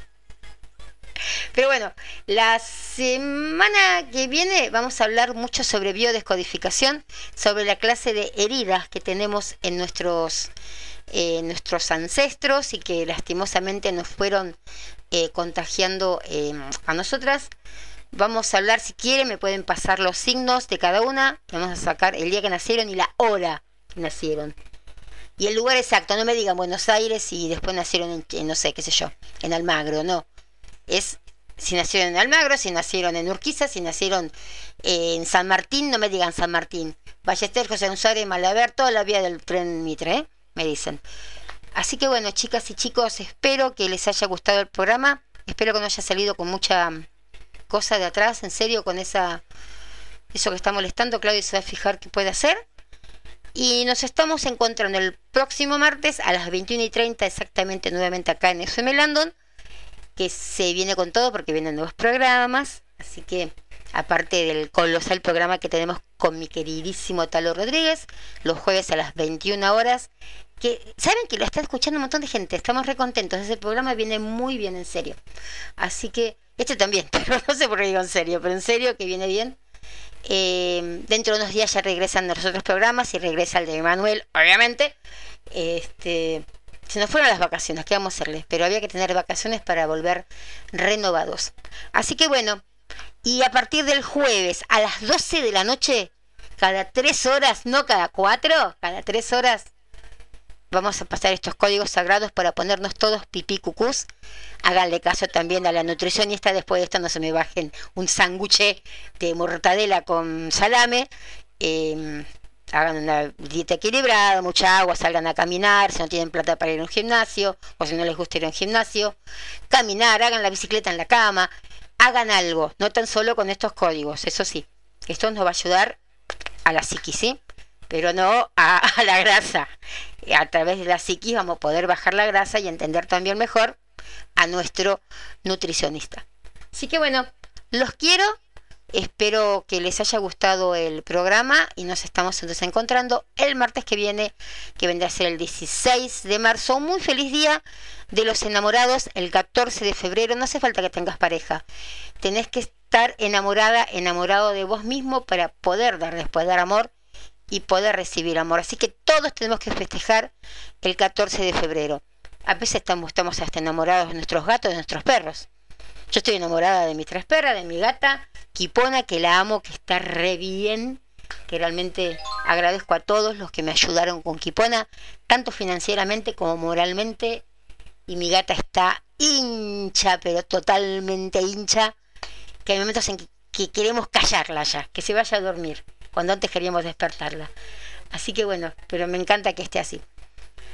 Pero bueno, la semana que viene vamos a hablar mucho sobre biodescodificación, sobre la clase de heridas que tenemos en nuestros, eh, nuestros ancestros y que lastimosamente nos fueron eh, contagiando eh, a nosotras. Vamos a hablar, si quieren, me pueden pasar los signos de cada una. Vamos a sacar el día que nacieron y la hora que nacieron. Y el lugar exacto, no me digan Buenos Aires y después nacieron en, no sé, qué sé yo, en Almagro, no. Es si nacieron en Almagro, si nacieron en Urquiza, si nacieron en San Martín, no me digan San Martín. Ballester, José González, Malaber, toda la vía del tren Mitre, ¿eh? me dicen. Así que bueno, chicas y chicos, espero que les haya gustado el programa. Espero que no haya salido con mucha cosa de atrás, en serio, con esa eso que está molestando. Claudio se va a fijar qué puede hacer. Y nos estamos encontrando el próximo martes a las 21 y 30 exactamente nuevamente acá en FM Landon, que se viene con todo porque vienen nuevos programas. Así que aparte del colosal programa que tenemos con mi queridísimo Talo Rodríguez, los jueves a las 21 horas, que saben que lo está escuchando un montón de gente, estamos recontentos, ese programa viene muy bien en serio. Así que, este también, *laughs* pero no sé por qué digo en serio, pero en serio que viene bien. Eh, dentro de unos días ya regresan los otros programas y regresa el de Manuel, obviamente. Este, se nos fueron las vacaciones, ¿qué vamos a hacerle? Pero había que tener vacaciones para volver renovados. Así que bueno, y a partir del jueves a las 12 de la noche, cada 3 horas, no cada 4, cada 3 horas, vamos a pasar estos códigos sagrados para ponernos todos pipí cucús. Háganle caso también a la nutricionista, después de esto no se me bajen un sándwich de mortadela con salame. Eh, hagan una dieta equilibrada, mucha agua, salgan a caminar, si no tienen plata para ir a un gimnasio, o si no les gusta ir a un gimnasio, caminar, hagan la bicicleta en la cama, hagan algo, no tan solo con estos códigos, eso sí, esto nos va a ayudar a la psiquis, ¿sí? Pero no a *laughs* la grasa. A través de la psiquis vamos a poder bajar la grasa y entender también mejor a nuestro nutricionista. Así que bueno, los quiero, Espero que les haya gustado el programa y nos estamos entonces encontrando el martes que viene, que vendrá a ser el 16 de marzo. Un muy feliz día de los enamorados, el 14 de febrero. No hace falta que tengas pareja. Tenés que estar enamorada, enamorado de vos mismo para poder dar después dar amor y poder recibir amor. Así que todos tenemos que festejar el 14 de febrero. A veces estamos, estamos hasta enamorados de nuestros gatos, de nuestros perros. Yo estoy enamorada de mis tres perras, de mi gata, Kipona, que la amo, que está re bien, que realmente agradezco a todos los que me ayudaron con Kipona, tanto financieramente como moralmente. Y mi gata está hincha, pero totalmente hincha, que hay momentos en que queremos callarla ya, que se vaya a dormir, cuando antes queríamos despertarla. Así que bueno, pero me encanta que esté así.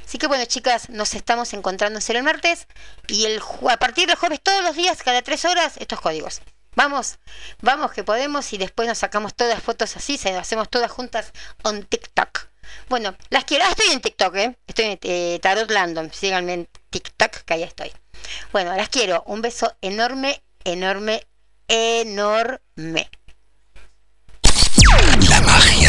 Así que bueno, chicas, nos estamos encontrando el martes y el a partir del jueves todos los días, cada tres horas, estos códigos. Vamos, vamos que podemos y después nos sacamos todas fotos así, se hacemos todas juntas en TikTok. Bueno, las quiero. Ah, estoy en TikTok, ¿eh? Estoy en eh, Tarot Landon. Síganme en TikTok, que ahí estoy. Bueno, las quiero. Un beso enorme, enorme, enorme. Maria.